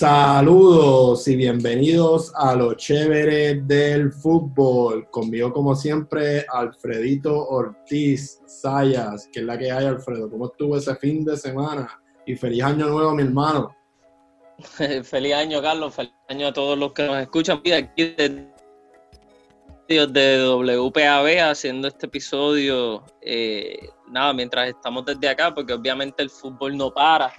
Saludos y bienvenidos a los chéveres del fútbol. Conmigo, como siempre, Alfredito Ortiz Sayas, que es la que hay, Alfredo. ¿Cómo estuvo ese fin de semana? Y feliz año nuevo, mi hermano. feliz año, Carlos. Feliz año a todos los que nos escuchan. Aquí de WPAB haciendo este episodio. Eh, nada, mientras estamos desde acá, porque obviamente el fútbol no para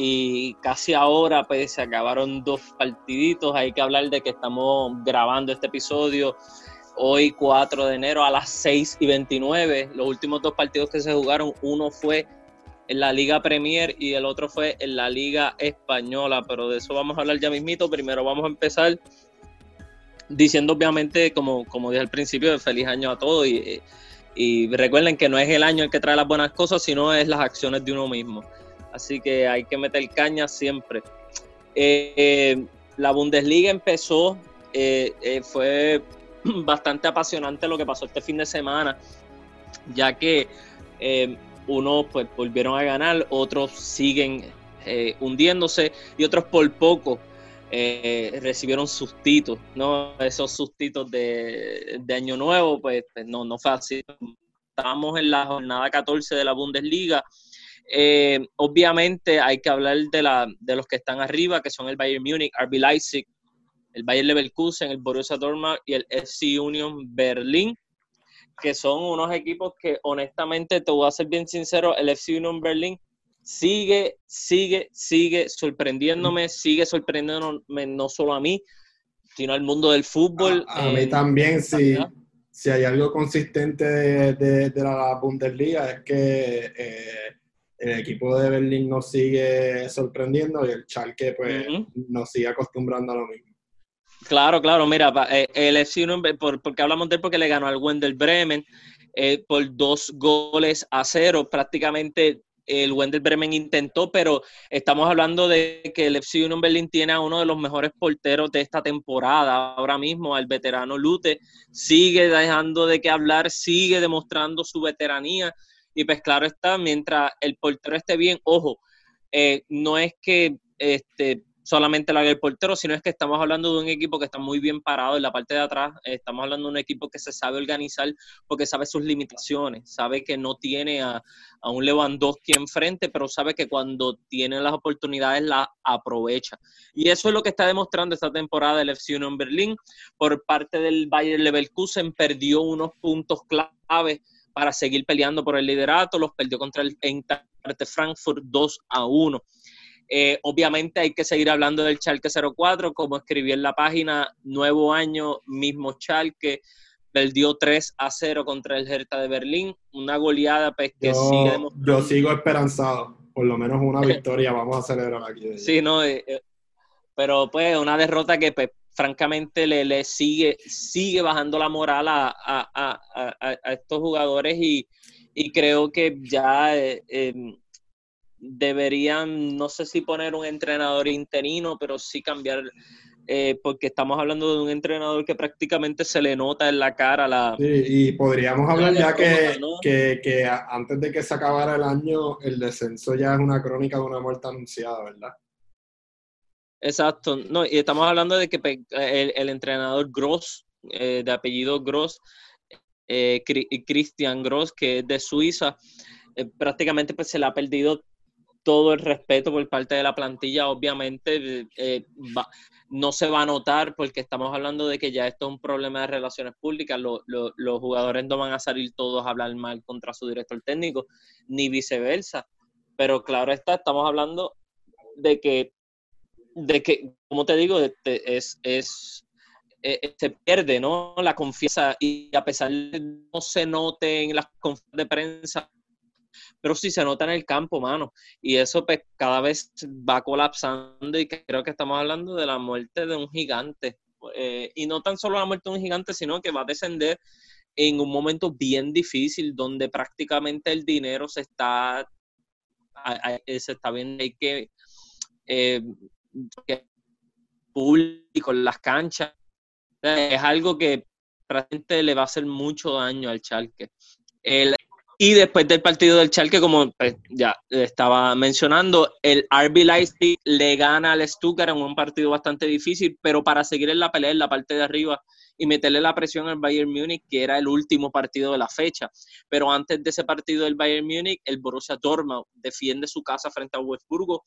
y casi ahora pues se acabaron dos partiditos. Hay que hablar de que estamos grabando este episodio hoy 4 de enero a las 6 y 29. Los últimos dos partidos que se jugaron, uno fue en la Liga Premier y el otro fue en la Liga Española, pero de eso vamos a hablar ya mismito. Primero vamos a empezar diciendo obviamente, como, como dije al principio, feliz año a todos y, y recuerden que no es el año el que trae las buenas cosas, sino es las acciones de uno mismo así que hay que meter caña siempre. Eh, la Bundesliga empezó, eh, eh, fue bastante apasionante lo que pasó este fin de semana, ya que unos pues volvieron a ganar, otros siguen hundiéndose y otros por poco recibieron sustitos, ¿no? Esos sustitos de, Año Nuevo, pues, pues, no, no fue así. Estábamos en la jornada 14 de la Bundesliga eh, obviamente hay que hablar de, la, de los que están arriba, que son el Bayern Múnich, RB Leipzig, el Bayern Leverkusen, el Borussia Dortmund y el FC Union Berlin, que son unos equipos que honestamente, te voy a ser bien sincero, el FC Union Berlin sigue, sigue, sigue sorprendiéndome, sigue sorprendiéndome no solo a mí, sino al mundo del fútbol. A, mí también, sí. Si, hay algo consistente de, la Bundesliga es que eh, el equipo de Berlín nos sigue sorprendiendo y el Schalke pues nos sigue acostumbrando a lo mismo. Claro, claro, mira, eh, el FC por, porque hablamos de él porque le ganó al Wendel Bremen eh, por dos goles a cero, prácticamente el Wendel Bremen intentó, pero estamos hablando de que el FC Union Berlin tiene a uno de los mejores porteros de esta temporada ahora mismo, al veterano Lute, sigue dejando de qué hablar, sigue demostrando su veteranía y pues claro está, mientras el portero esté bien, ojo, eh, no es que este, solamente la haga el portero, sino es que estamos hablando de un equipo que está muy bien parado en la parte de atrás, estamos hablando de un equipo que se sabe organizar porque sabe sus limitaciones, sabe que no tiene a, a un Lewandowski enfrente, pero sabe que cuando tiene las oportunidades las aprovecha. Y eso es lo que está demostrando esta temporada el FC Union Berlín. Por parte del Bayern Leverkusen perdió unos puntos claves para seguir peleando por el liderato, los perdió contra el Eintracht Frankfurt 2 a 1. Eh, obviamente hay que seguir hablando del Schalke 04, como escribí en la página, nuevo año, mismo Schalke, perdió 3 a 0 contra el Hertha de Berlín, una goleada pues, que yo, sigue Yo sigo esperanzado, por lo menos una victoria vamos a celebrar aquí. Sí, no, eh, eh, pero pues una derrota que pues, francamente le, le, sigue, sigue bajando la moral a, estos jugadores y, creo que ya eh, em, deberían, no sé si poner un entrenador interino, pero sí cambiar, eh, porque estamos hablando de un entrenador que prácticamente se le nota en la cara la... Sí, y podríamos hablar ya que, que, que antes de que se acabara el año, el descenso ya es una crónica de una muerte anunciada, ¿verdad? Exacto, no, y estamos hablando de que pues, el, entrenador Gross, eh, de apellido Gross, eh, Christian Gross, que es de Suiza, eh, prácticamente pues se le ha perdido todo el respeto por parte de la plantilla, obviamente no se va a notar porque estamos hablando de que ya esto es un problema de relaciones públicas, los jugadores no van a salir todos a hablar mal contra su director técnico, ni viceversa, pero claro está, estamos hablando de que de que, como te digo, es, es, eh, se pierde ¿no? la confianza y a pesar de que no se note en las conferencias de prensa, pero sí se nota en el campo, mano. Y eso pues cada vez va colapsando y creo que estamos hablando de la muerte de un gigante. Eh, y no tan solo la muerte de un gigante, sino que va a descender en un momento bien difícil donde prácticamente el dinero se está, se está viendo hay que eh, público las canchas. Es algo que realmente le va a hacer mucho daño al Chalque. El, Y después del partido del Chalke, como pues, ya estaba mencionando, el RB Leipzig le gana al Stuttgart en un partido bastante difícil, pero para seguir en la pelea en la parte de arriba y meterle la presión al Bayern Múnich, que era el último partido de la fecha. Pero antes de ese partido del Bayern Múnich, el Borussia Dortmund defiende su casa frente a Wolfsburgo.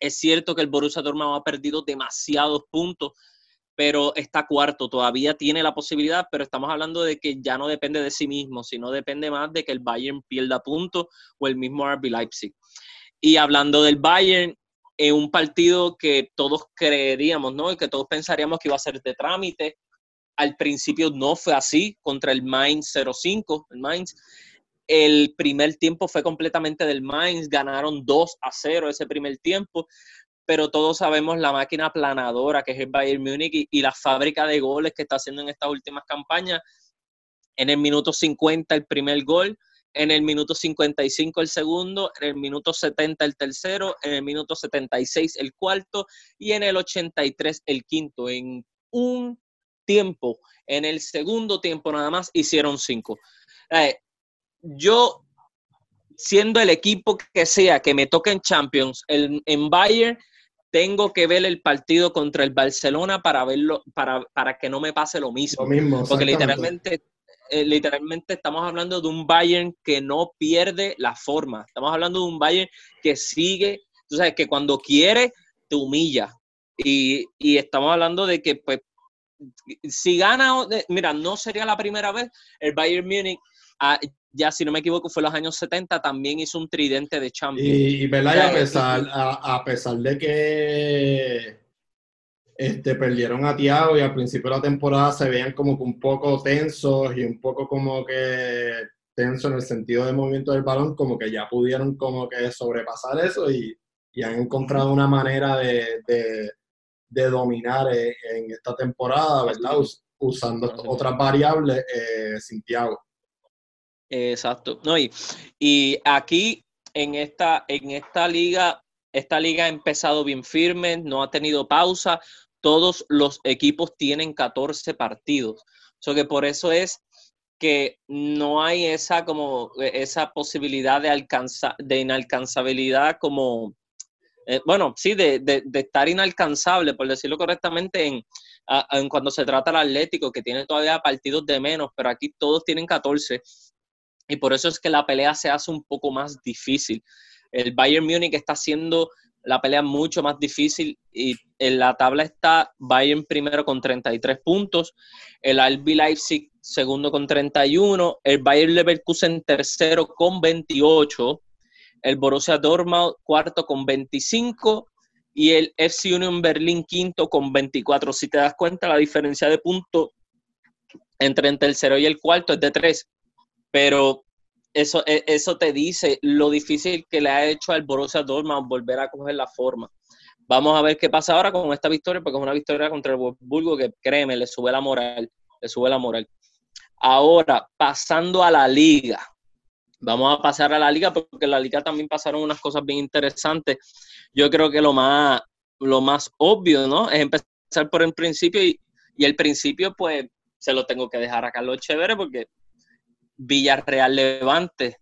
Es cierto que el Borussia Dortmund ha perdido demasiados puntos, pero está cuarto, todavía tiene la posibilidad, pero estamos hablando de que ya no depende de sí mismo, sino depende más de que el Bayern pierda puntos o el mismo RB Leipzig. Y hablando del Bayern, en un partido que todos creeríamos, ¿no? Y que todos pensaríamos que iba a ser de trámite. Al principio no fue así contra el Mainz 05, el Mainz. El primer tiempo fue completamente del Mainz, ganaron 2 a 0 ese primer tiempo, pero todos sabemos la máquina planadora que es el Bayern Múnich y, la fábrica de goles que está haciendo en estas últimas campañas. En el minuto 50 el primer gol, en el minuto 55 el segundo, en el minuto 70 el tercero, en el minuto 76 el cuarto y en el 83 el quinto. En un tiempo, en el segundo tiempo nada más, hicieron cinco. Eh, yo, siendo el equipo que sea que me toque en Champions, el, en Bayern, tengo que ver el partido contra el Barcelona para verlo, para, para que no me pase lo mismo. Porque literalmente, eh, literalmente estamos hablando de un Bayern que no pierde la forma. Estamos hablando de un Bayern que sigue, tú sabes, que cuando quiere, te humilla. Y, y estamos hablando de que, pues, si gana, mira, no sería la primera vez, el Bayern Múnich ya si no me equivoco, fue los años 70, también hizo un tridente de Champions. Y, y a, pesar, a, pesar de que este, perdieron a Tiago y al principio de la temporada se veían como que un poco tensos y un poco como que tensos en el sentido de movimiento del balón, como que ya pudieron como que sobrepasar eso y, han encontrado una manera de, dominar en, en, esta temporada, ¿verdad? Usando otras variables eh, sin Tiago. Exacto. No, y, y aquí en esta, en esta liga, esta liga ha empezado bien firme, no ha tenido pausa. Todos los equipos tienen 14 partidos. So que por eso es que no hay esa como esa posibilidad de de inalcanzabilidad como eh, bueno, sí, de, de, estar inalcanzable, por decirlo correctamente, en, en cuando se trata del Atlético, que tiene todavía partidos de menos, pero aquí todos tienen 14 y por eso es que la pelea se hace un poco más difícil. El Bayern Múnich está haciendo la pelea mucho más difícil y en la tabla está Bayern primero con 33 puntos, el RB Leipzig segundo con 31, el Bayern Leverkusen tercero con 28, el Borussia Dortmund cuarto con 25 y el FC Union Berlín quinto con 24. Si te das cuenta, la diferencia de puntos entre el tercero y el cuarto es de 3 pero eso, e, eso te dice lo difícil que le ha hecho al Borussia Dortmund volver a coger la forma. Vamos a ver qué pasa ahora con esta victoria, porque es una victoria contra el Wolfsburgo que, créeme, le sube la moral, le sube la moral. Ahora, pasando a la liga. Vamos a pasar a la liga porque en la liga también pasaron unas cosas bien interesantes. Yo creo que lo más, lo más obvio, ¿no? Es empezar por el principio y, y el principio, pues, se lo tengo que dejar a Carlos Chévere porque Villarreal Levante.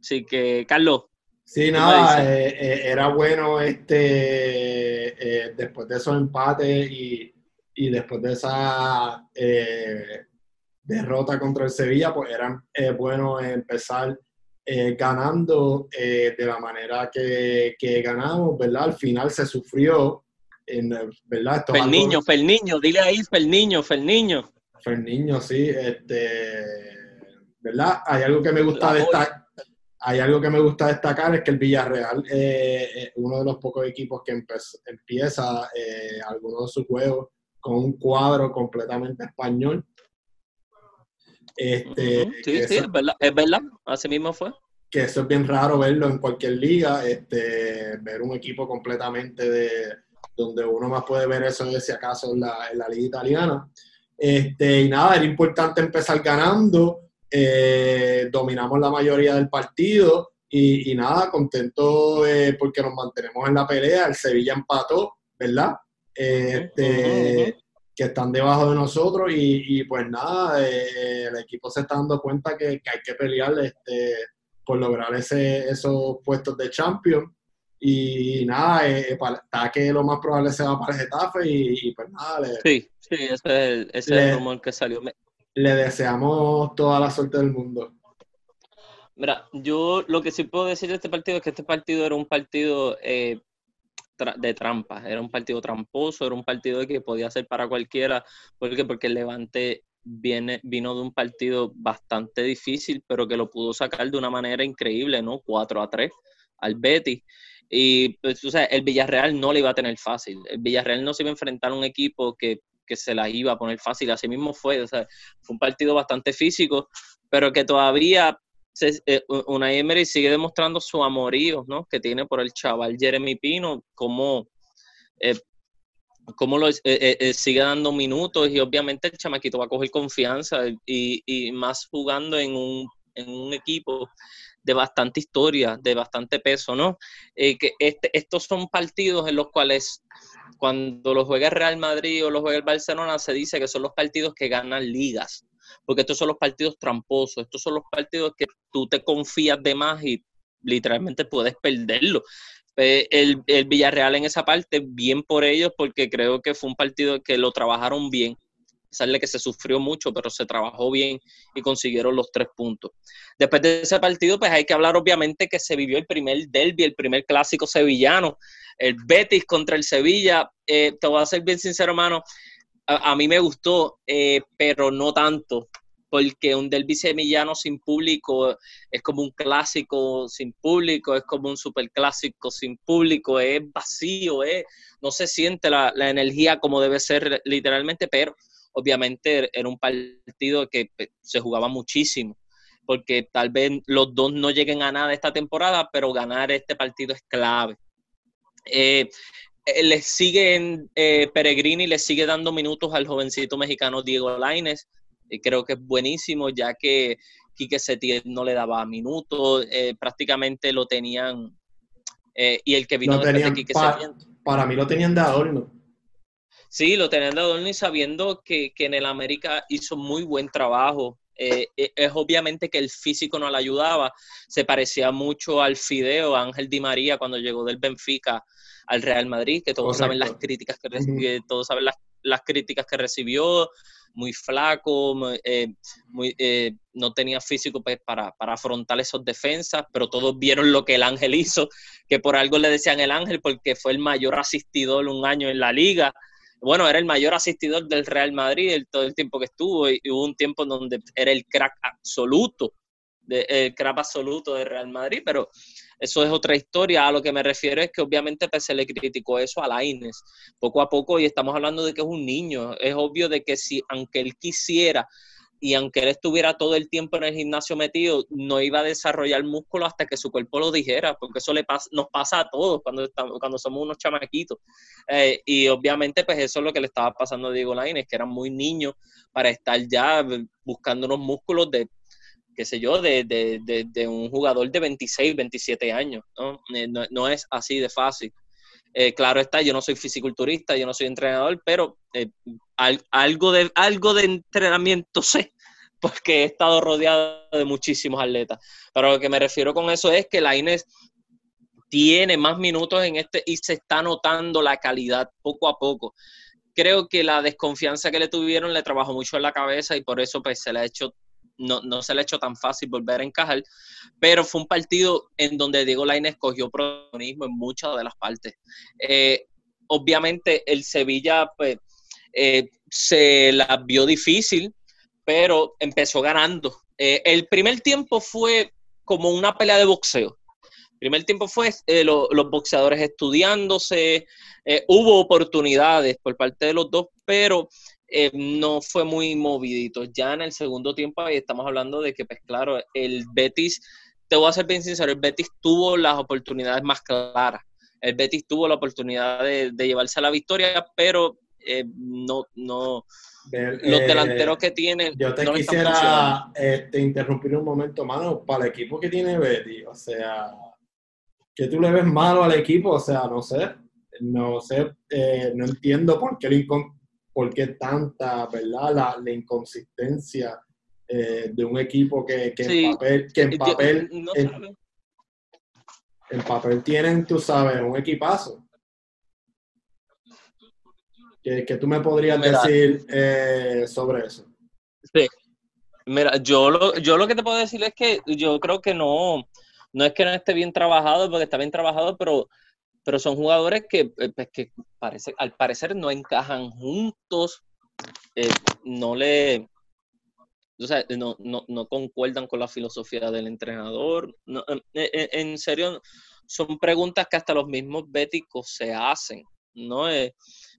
Así que, Carlos. Sí, nada, eh, eh, era bueno este eh, después de esos empates y, después de esa derrota contra el Sevilla, pues era bueno empezar ganando de la manera que, ganamos, ¿verdad? Al final se sufrió, en, ¿verdad? Ferniño, Ferniño, dile ahí, Ferniño, Ferniño. Ferniño, sí, este ¿verdad? Hay algo que me gusta destacar. Hay algo que me gusta destacar es que el Villarreal eh, es uno de los pocos equipos que empieza eh, algunos de sus juegos con un cuadro completamente español. Este, sí, sí, es verdad, es verdad, así mismo fue. Que eso es bien raro verlo en cualquier liga, este, ver un equipo completamente de donde uno más puede ver eso es si acaso en la, en la liga italiana. Este, y nada, era importante empezar ganando eh, dominamos la mayoría del partido y, nada, contento eh, porque nos mantenemos en la pelea. El Sevilla empató, ¿verdad? Este, que están debajo de nosotros y, pues nada, eh, el equipo se está dando cuenta que, hay que pelear este, por lograr ese, esos puestos de champion. Y nada, eh, está que lo más probable se va para el Getafe y, pues nada. Le, sí, sí, ese es el, rumor que salió. Le deseamos toda la suerte del mundo. Mira, yo lo que sí puedo decir de este partido es que este partido era un partido eh, de trampa, era un partido tramposo, era un partido que podía ser para cualquiera, porque porque el Levante viene vino de un partido bastante difícil, pero que lo pudo sacar de una manera increíble, ¿no? 4 a 3 al Betis. Y pues, o sea, el Villarreal no le iba a tener fácil. El Villarreal no se iba a enfrentar a un equipo que, que se la iba a poner fácil. Así mismo fue. Fue un partido bastante físico, pero que todavía eh, una Emery sigue demostrando su amorío ¿no? que tiene por el chaval Jeremy Pino, como eh, cómo lo, eh, sigue dando minutos y obviamente el chamaquito va a coger confianza y, más jugando en un, en un, equipo de bastante historia, de bastante peso, ¿no? que este, estos son partidos en los cuales cuando lo juega el Real Madrid o lo juega el Barcelona se dice que son los partidos que ganan ligas porque estos son los partidos tramposos, estos son los partidos que tú te confías de más y literalmente puedes perderlo. El, el, Villarreal en esa parte, bien por ellos, porque creo que fue un partido que lo trabajaron bien. Sale que se sufrió mucho, pero se trabajó bien y consiguieron los tres puntos. Después de ese partido, pues hay que hablar obviamente que se vivió el primer derby, el primer clásico sevillano, el Betis contra el Sevilla. Eh, te voy a ser bien sincero, hermano, a, mí me gustó, eh, pero no tanto, porque un derby semillano sin público es como un clásico sin público, es como un superclásico sin público, es vacío, no se siente la, energía como debe ser literalmente, pero obviamente era un partido que se jugaba muchísimo, porque tal vez los dos no lleguen a nada esta temporada, pero ganar este partido es clave. Eh, eh, le sigue eh, Peregrini le sigue dando minutos al jovencito mexicano Diego Laines. Y creo que es buenísimo, ya que Quique Setién no le daba minutos, eh, prácticamente lo tenían. y el que vino de Quique Setién. Para mí lo tenían de adorno. Sí, lo tenían de adorno y sabiendo que, que en el América hizo muy buen trabajo. Es obviamente que el físico no le ayudaba. Se parecía mucho al Fideo, Ángel Di María, cuando llegó del Benfica al Real Madrid, que todos saben las críticas que recibió, todos saben las, críticas que recibió, muy flaco, eh, muy, eh, no tenía físico pues, para, para, afrontar esos defensas, pero todos vieron lo que el Ángel hizo, que por algo le decían el Ángel, porque fue el mayor asistidor un año en la liga. Bueno, era el mayor asistidor del Real Madrid todo el tiempo que estuvo y, hubo un tiempo en donde era el crack absoluto, el crack absoluto del Real Madrid, pero eso es otra historia. A lo que me refiero es que obviamente pues, se le criticó eso a Laines poco a poco y estamos hablando de que es un niño. Es obvio de que si, aunque él quisiera y aunque él estuviera todo el tiempo en el gimnasio metido, no iba a desarrollar músculo hasta que su cuerpo lo dijera, porque eso le nos pasa a todos cuando, estamos, cuando somos unos chamaquitos. Eh, y obviamente, pues eso es lo que le estaba pasando a Diego Laines, que era muy niño para estar ya buscando unos músculos de qué sé yo, de, de, de, un jugador de 26, 27 años. ¿no? Eh, no, es así de fácil. Eh, claro está, yo no soy fisiculturista, yo no soy entrenador, pero eh, algo, de, algo de entrenamiento sé, porque he estado rodeado de muchísimos atletas. Pero lo que me refiero con eso es que la Inés tiene más minutos en este y se está notando la calidad poco a poco. Creo que la desconfianza que le tuvieron le trabajó mucho en la cabeza y por eso pues, se le ha hecho no, se le ha hecho tan fácil volver a encajar, pero fue un partido en donde Diego Lainez cogió protagonismo en muchas de las partes. Eh, obviamente el Sevilla pues, eh, se la vio difícil, pero empezó ganando. Eh, el primer tiempo fue como una pelea de boxeo. El primer tiempo fue los boxeadores estudiándose, hubo oportunidades por parte de los dos, pero eh, no fue muy movidito. Ya en el segundo tiempo ahí estamos hablando de que, pues claro, el Betis, te voy a ser bien sincero, el Betis tuvo las oportunidades más claras. El Betis tuvo la oportunidad de, llevarse a la victoria, pero eh, no, no, los delanteros que tienen. Yo te quisiera este, interrumpir un momento, mano, para el equipo que tiene Betis, o sea, que tú le ves malo al equipo, o sea, no sé, no sé, eh, no entiendo por qué por qué tanta, ¿verdad? La, la inconsistencia eh, de un equipo que, que en papel, que en papel, en, papel tienen, tú sabes, un equipazo. ¿Qué, tú me podrías decir eh, sobre eso? Sí. Mira, yo lo, yo lo que te puedo decir es que yo creo que no, no es que no esté bien trabajado, porque está bien trabajado, pero, pero son jugadores que, eh, pues, que parece, al parecer no encajan juntos, no le o sea, no, no, no, concuerdan con la filosofía del entrenador. en, serio, son preguntas que hasta los mismos béticos se hacen, ¿no? Eh,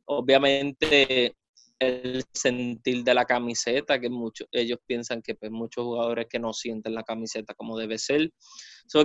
obviamente el sentir de la camiseta, que muchos, ellos piensan que pues, muchos jugadores que no sienten la camiseta como debe ser.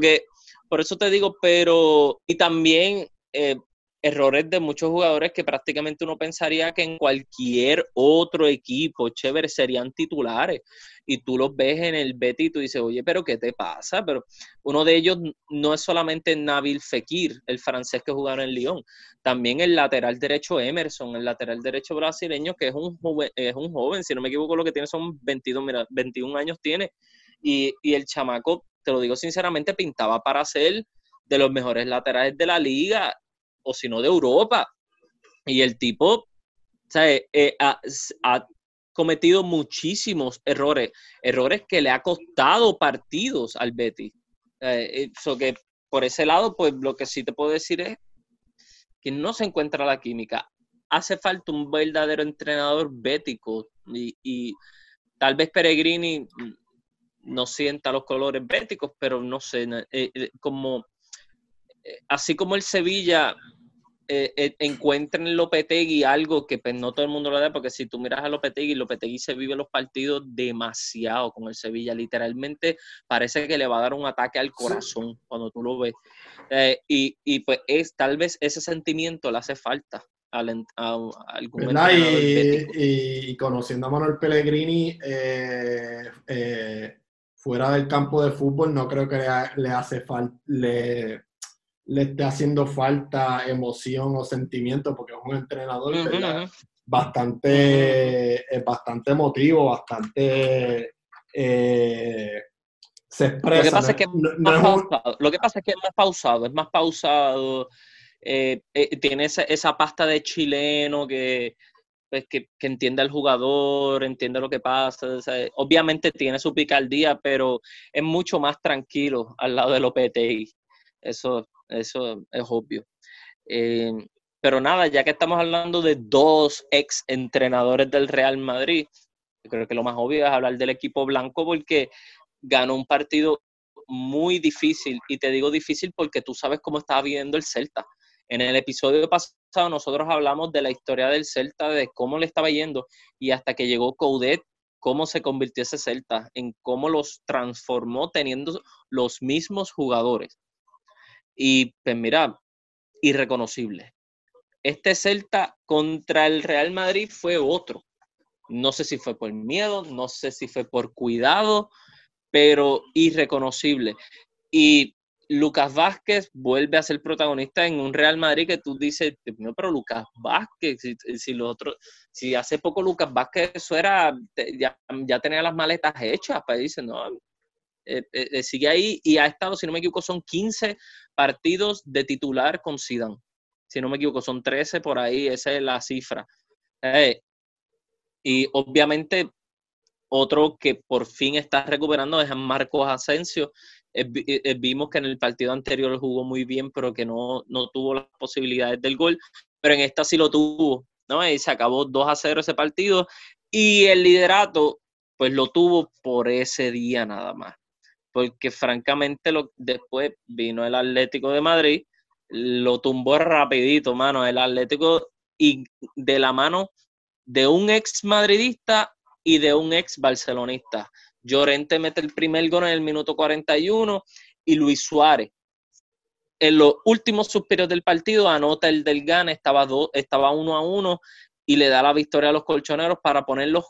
que, por eso te digo, pero, y también eh, errores de muchos jugadores que prácticamente uno pensaría que en cualquier otro equipo chévere serían titulares. Y tú los ves en el Betty y tú dices, oye, pero ¿qué te pasa? Pero uno de ellos no es solamente Nabil Fekir, el francés que jugaron en Lyon, también el lateral derecho Emerson, el lateral derecho brasileño, que es un joven, es un joven si no me equivoco, lo que tiene son 22, mira, 21 años tiene. Y, y el chamaco, te lo digo sinceramente, pintaba para ser de los mejores laterales de la liga o si no de Europa. Y el tipo eh, ha, cometido muchísimos errores, errores que le ha costado partidos al Betis. Eso eh, que por ese lado, pues lo que sí te puedo decir es que no se encuentra la química. Hace falta un verdadero entrenador bético y, tal vez Peregrini no sienta los colores béticos, pero no sé, eh, como así como el Sevilla eh, eh, encuentra en Lopetegui algo que pues, no todo el mundo lo da, porque si tú miras a Lopetegui, Lopetegui se vive los partidos demasiado con el Sevilla, literalmente parece que le va a dar un ataque al corazón cuando tú lo ves. Eh, y, y, pues es, tal vez ese sentimiento le hace falta a, algún y, y, conociendo a Manuel Pellegrini, fuera del campo de fútbol, no creo que le, le hace falta, le le esté haciendo falta emoción o sentimiento, porque es un entrenador bastante, bastante emotivo, bastante eh, se expresa. Lo que pasa, es, que Lo que pasa es que es más pausado, es más pausado. Eh, eh, tiene esa, pasta de chileno que, pues, que, que, entiende al jugador, entiende lo que pasa. obviamente tiene su picardía, pero es mucho más tranquilo al lado del OPTI. Eso, eso es obvio. Eh, pero nada, ya que estamos hablando de dos ex entrenadores del Real Madrid, creo que lo más obvio es hablar del equipo blanco porque ganó un partido muy difícil. Y te digo difícil porque tú sabes cómo estaba viviendo el Celta. En el episodio pasado nosotros hablamos de la historia del Celta, de cómo le estaba yendo y hasta que llegó Coudet, cómo se convirtió ese Celta, en cómo los transformó teniendo los mismos jugadores. Y pues mira, irreconocible. Este Celta contra el Real Madrid fue otro. No sé si fue por miedo, no sé si fue por cuidado, pero irreconocible. Y Lucas Vázquez vuelve a ser protagonista en un Real Madrid que tú dices, no, pero Lucas Vázquez, si, si los si hace poco Lucas Vázquez eso era, ya, ya tenía las maletas hechas, pues dice, no, eh, eh, eh, sigue ahí y ha estado, si no me equivoco, son 15 partidos de titular con Zidane. Si no me equivoco, son 13 por ahí, esa es la cifra. y obviamente otro que por fin está recuperando es Marcos Asensio. vimos que en el partido anterior jugó muy bien, pero que no, no tuvo las posibilidades del gol, pero en esta sí lo tuvo, ¿no? Y se acabó 2 a 0 ese partido y el liderato pues lo tuvo por ese día nada más porque francamente después vino el Atlético de Madrid, lo tumbó rapidito, mano, el Atlético y de la mano de un ex madridista y de un ex barcelonista. Llorente mete el primer gol en el minuto 41 y Luis Suárez en los últimos suspiros del partido anota el del GAN, estaba, estaba uno a uno y le da la victoria a los colchoneros para poner los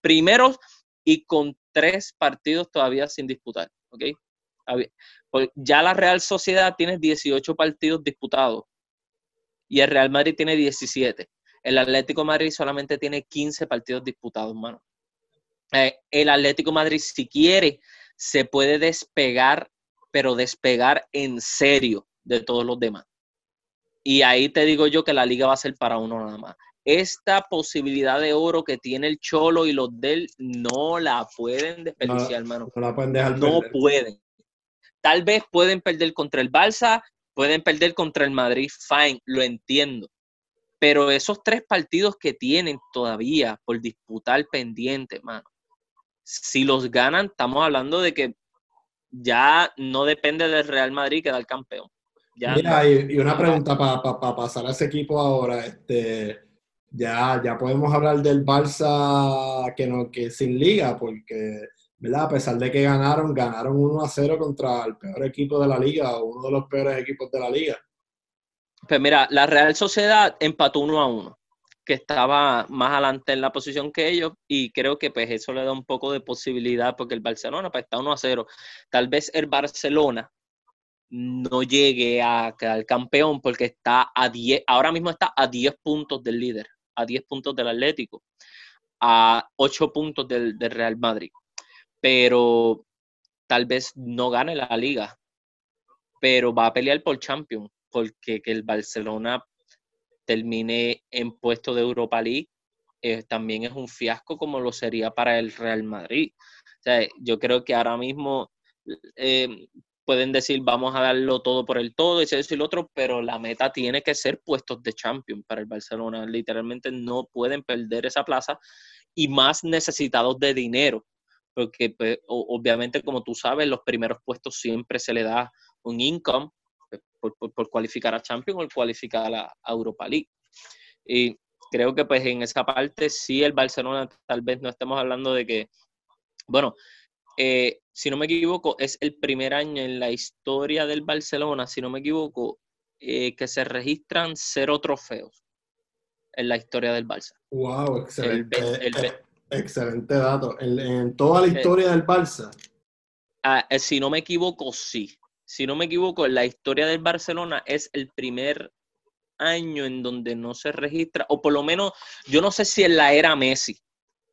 primeros y con tres partidos todavía sin disputar. ¿Ok? Pues ya la Real Sociedad tiene 18 partidos disputados y el Real Madrid tiene 17. El Atlético Madrid solamente tiene 15 partidos disputados, mano. Eh, el Atlético Madrid, si quiere, se puede despegar, pero despegar en serio de todos los demás. Y ahí te digo yo que la liga va a ser para uno nada más. Esta posibilidad de oro que tiene el Cholo y los del no la pueden desperdiciar, hermano. No la pueden dejar No pueden. Tal vez pueden perder contra el Barça, pueden perder contra el Madrid, fine, lo entiendo. Pero esos tres partidos que tienen todavía por disputar pendiente, mano, si los ganan, estamos hablando de que ya no depende del Real Madrid quedar campeón. Mira, y, una pregunta para pasar a ese equipo ahora, este, ya, ya podemos hablar del Barça que no, que sin liga, porque ¿verdad? a pesar de que ganaron, ganaron 1 a 0 contra el peor equipo de la liga, o uno de los peores equipos de la liga. Pues mira, la Real Sociedad empató 1 a 1 que estaba más adelante en la posición que ellos y creo que pues eso le da un poco de posibilidad porque el Barcelona pues está 1 a 0. Tal vez el Barcelona no llegue a quedar campeón porque está a 10, ahora mismo está a 10 puntos del líder, a 10 puntos del Atlético, a 8 puntos del, Real Madrid. Pero tal vez no gane la liga, pero va a pelear por Champions porque que el Barcelona termine en puesto de Europa League eh, también es un fiasco como lo sería para el Real Madrid. O sea, yo creo que ahora mismo eh, pueden decir vamos a darlo todo por el todo, ese y lo otro, pero la meta tiene que ser puestos de champion para el Barcelona. Literalmente no pueden perder esa plaza y más necesitados de dinero, porque pues, obviamente como tú sabes, los primeros puestos siempre se le da un income por, cualificar a Champions o cualificar a, la, Europa League. Y creo que pues en esa parte sí el Barcelona tal vez no estemos hablando de que, bueno, eh, si no me equivoco, es el primer año en la historia del Barcelona, si no me equivoco, eh, que se registran cero trofeos en la historia del Barça. Wow, excelente, eh, excelente dato. En, toda la historia del Barça. Ah, si no me equivoco, sí si no me equivoco, en la historia del Barcelona es el primer año en donde no se registra, o por lo menos, yo no sé si en la era Messi.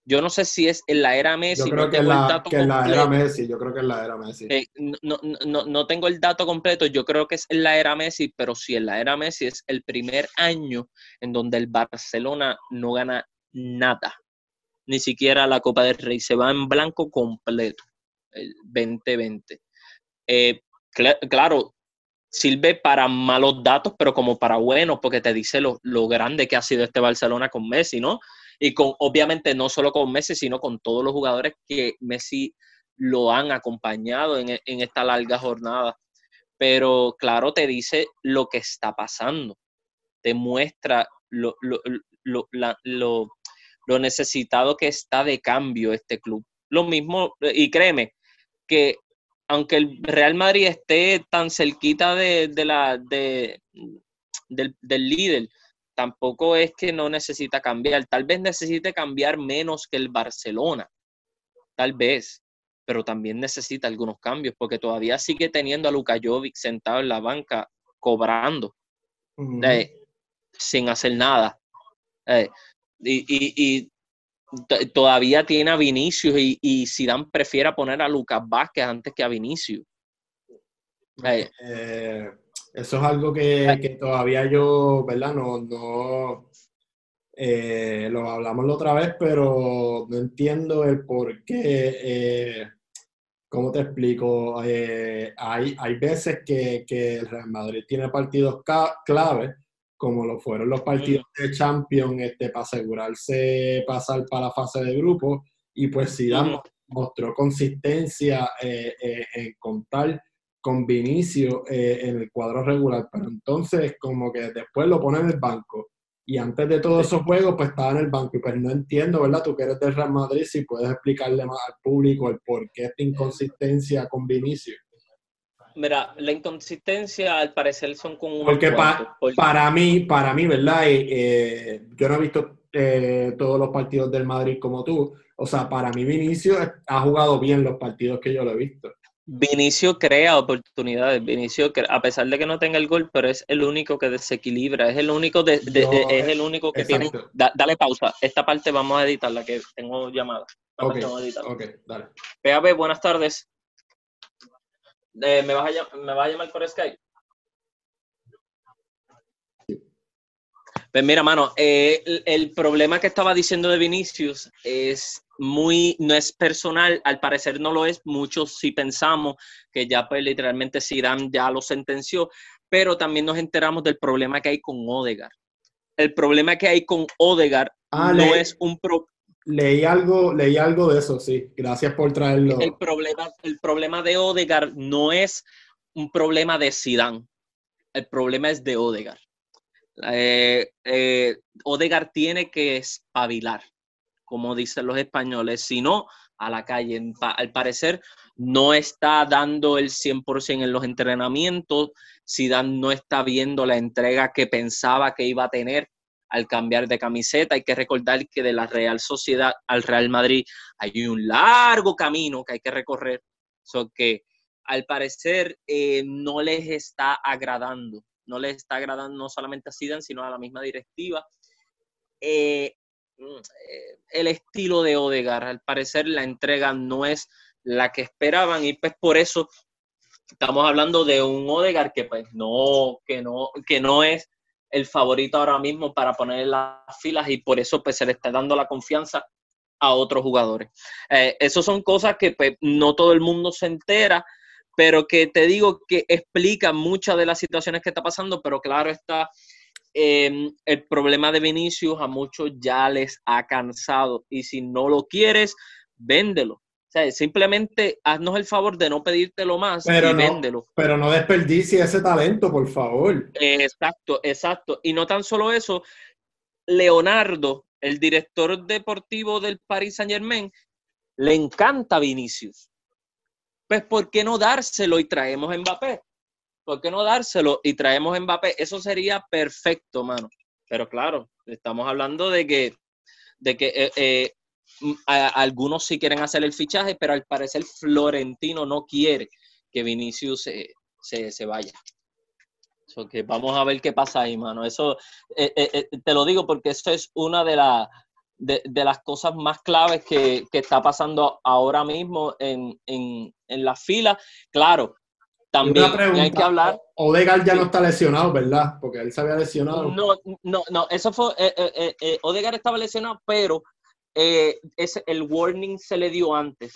Yo no sé si es en la era Messi. Yo creo que, en la, era Messi, yo creo que en la era Messi. Eh, no, no, no, tengo el dato completo, yo creo que es en la era Messi, pero si en la era Messi es el primer año en donde el Barcelona no gana nada, ni siquiera la Copa del Rey, se va en blanco completo, el 2020. Eh, claro, sirve para malos datos, pero como para buenos, porque te dice lo, grande que ha sido este Barcelona con Messi, ¿no? Y con, obviamente, no solo con Messi, sino con todos los jugadores que Messi lo han acompañado en, esta larga jornada. Pero claro, te dice lo que está pasando, te muestra lo, lo necesitado que está de cambio este club. Lo mismo, y créeme, que aunque el Real Madrid esté tan cerquita de, la, de, del, líder, tampoco es que no necesita cambiar. Tal vez necesite cambiar menos que el Barcelona. Tal vez. Pero también necesita algunos cambios, porque todavía sigue teniendo a Luka Jovic sentado en la banca, cobrando, sin hacer nada. Eh, y, todavía tiene a Vinicius y, y Zidane prefiere poner a Lucas Vázquez antes que a Vinicius. Eh, eso es algo que, todavía yo, ¿verdad? No, no eh, lo hablamos la otra vez, pero no entiendo el por qué. Eh, ¿Cómo te explico? hay, hay veces que, que el Real Madrid tiene partidos clave como lo fueron los partidos de Champions este, para asegurarse pasar para la fase de grupo. Y pues Zidane mostró consistencia eh, eh, en contar con Vinicio eh, en el cuadro regular, pero entonces como que después lo pone en el banco. Y antes de todos esos juegos, pues estaba en el banco. Y pues no entiendo, ¿verdad? Tú que eres del Real Madrid, si puedes explicarle más al público el por qué esta inconsistencia con Vinicio. Mira, la inconsistencia al parecer son con un porque, para mí, para mí, ¿verdad? Eh, yo no he visto eh, todos los partidos del Madrid como tú. O sea, para mí Vinicio ha jugado bien los partidos que yo lo he visto. Vinicio crea oportunidades. Vinicio, a pesar de que no tenga el gol, pero es el único que desequilibra. Es el único, de, es el único que tiene. dale pausa. Esta parte vamos a editarla, que tengo llamada. Ok, ok, dale. PAB, buenas tardes. Eh, ¿me, vas a, ¿Me vas a llamar por Skype? Pues mira, mano, eh, el, problema que estaba diciendo de Vinicius es muy, no es personal, al parecer no lo es, muchos sí pensamos que ya pues literalmente Zidane ya lo sentenció, pero también nos enteramos del problema que hay con Odegar. El problema que hay con Odegar ah, no es un pro Leí algo, leí algo de eso, sí. Gracias por traerlo. El problema, el problema de Odegar no es un problema de Zidane. El problema es de Odegar. Eh, eh, Odegar tiene que espabilar como dicen los españoles, sino a la calle. Al parecer no está dando el 100% en los entrenamientos, Dan no está viendo la entrega que pensaba que iba a tener al cambiar de camiseta. Hay que recordar que de la Real Sociedad al Real Madrid hay un largo camino que hay que recorrer, so que al parecer eh, no les está agradando, no les está agradando no solamente a Zidane, sino a la misma directiva. Eh, el estilo de Odegar. Al parecer la entrega no es la que esperaban y pues por eso estamos hablando de un Odegar que pues no, que no, que no es el favorito ahora mismo para poner en las filas y por eso pues se le está dando la confianza a otros jugadores. Eh, Esas son cosas que pues, no todo el mundo se entera, pero que te digo que explican muchas de las situaciones que está pasando, pero claro está, Em, el problema de Vinicius a muchos ya les ha cansado y si no lo quieres, véndelo. O sea, simplemente haznos el favor de no pedírtelo más pero y no, véndelo. Pero no desperdicie ese talento, por favor. Exacto, exacto. Y no tan solo eso, Leonardo, el director deportivo del Paris Saint Germain, le encanta Vinicius. Pues, ¿por qué no dárselo y traemos a Mbappé? ¿Por qué no dárselo y traemos Mbappé? Eso sería perfecto, mano. Pero claro, estamos hablando de que, de que eh, eh, algunos sí quieren hacer el fichaje, pero al parecer Florentino no quiere que Vinicius se, vaya. que vamos a ver qué pasa ahí, mano. Eso eh, te lo digo porque eso es una de, de, las cosas más claves que, está pasando ahora mismo en, en, en la fila. Claro, también hay que hablar. Odegaard ya no está lesionado, ¿verdad? Porque él se había lesionado. No, no, no, eso fue. Eh, eh, eh, Odegaard estaba lesionado, pero ese, el warning se le dio antes.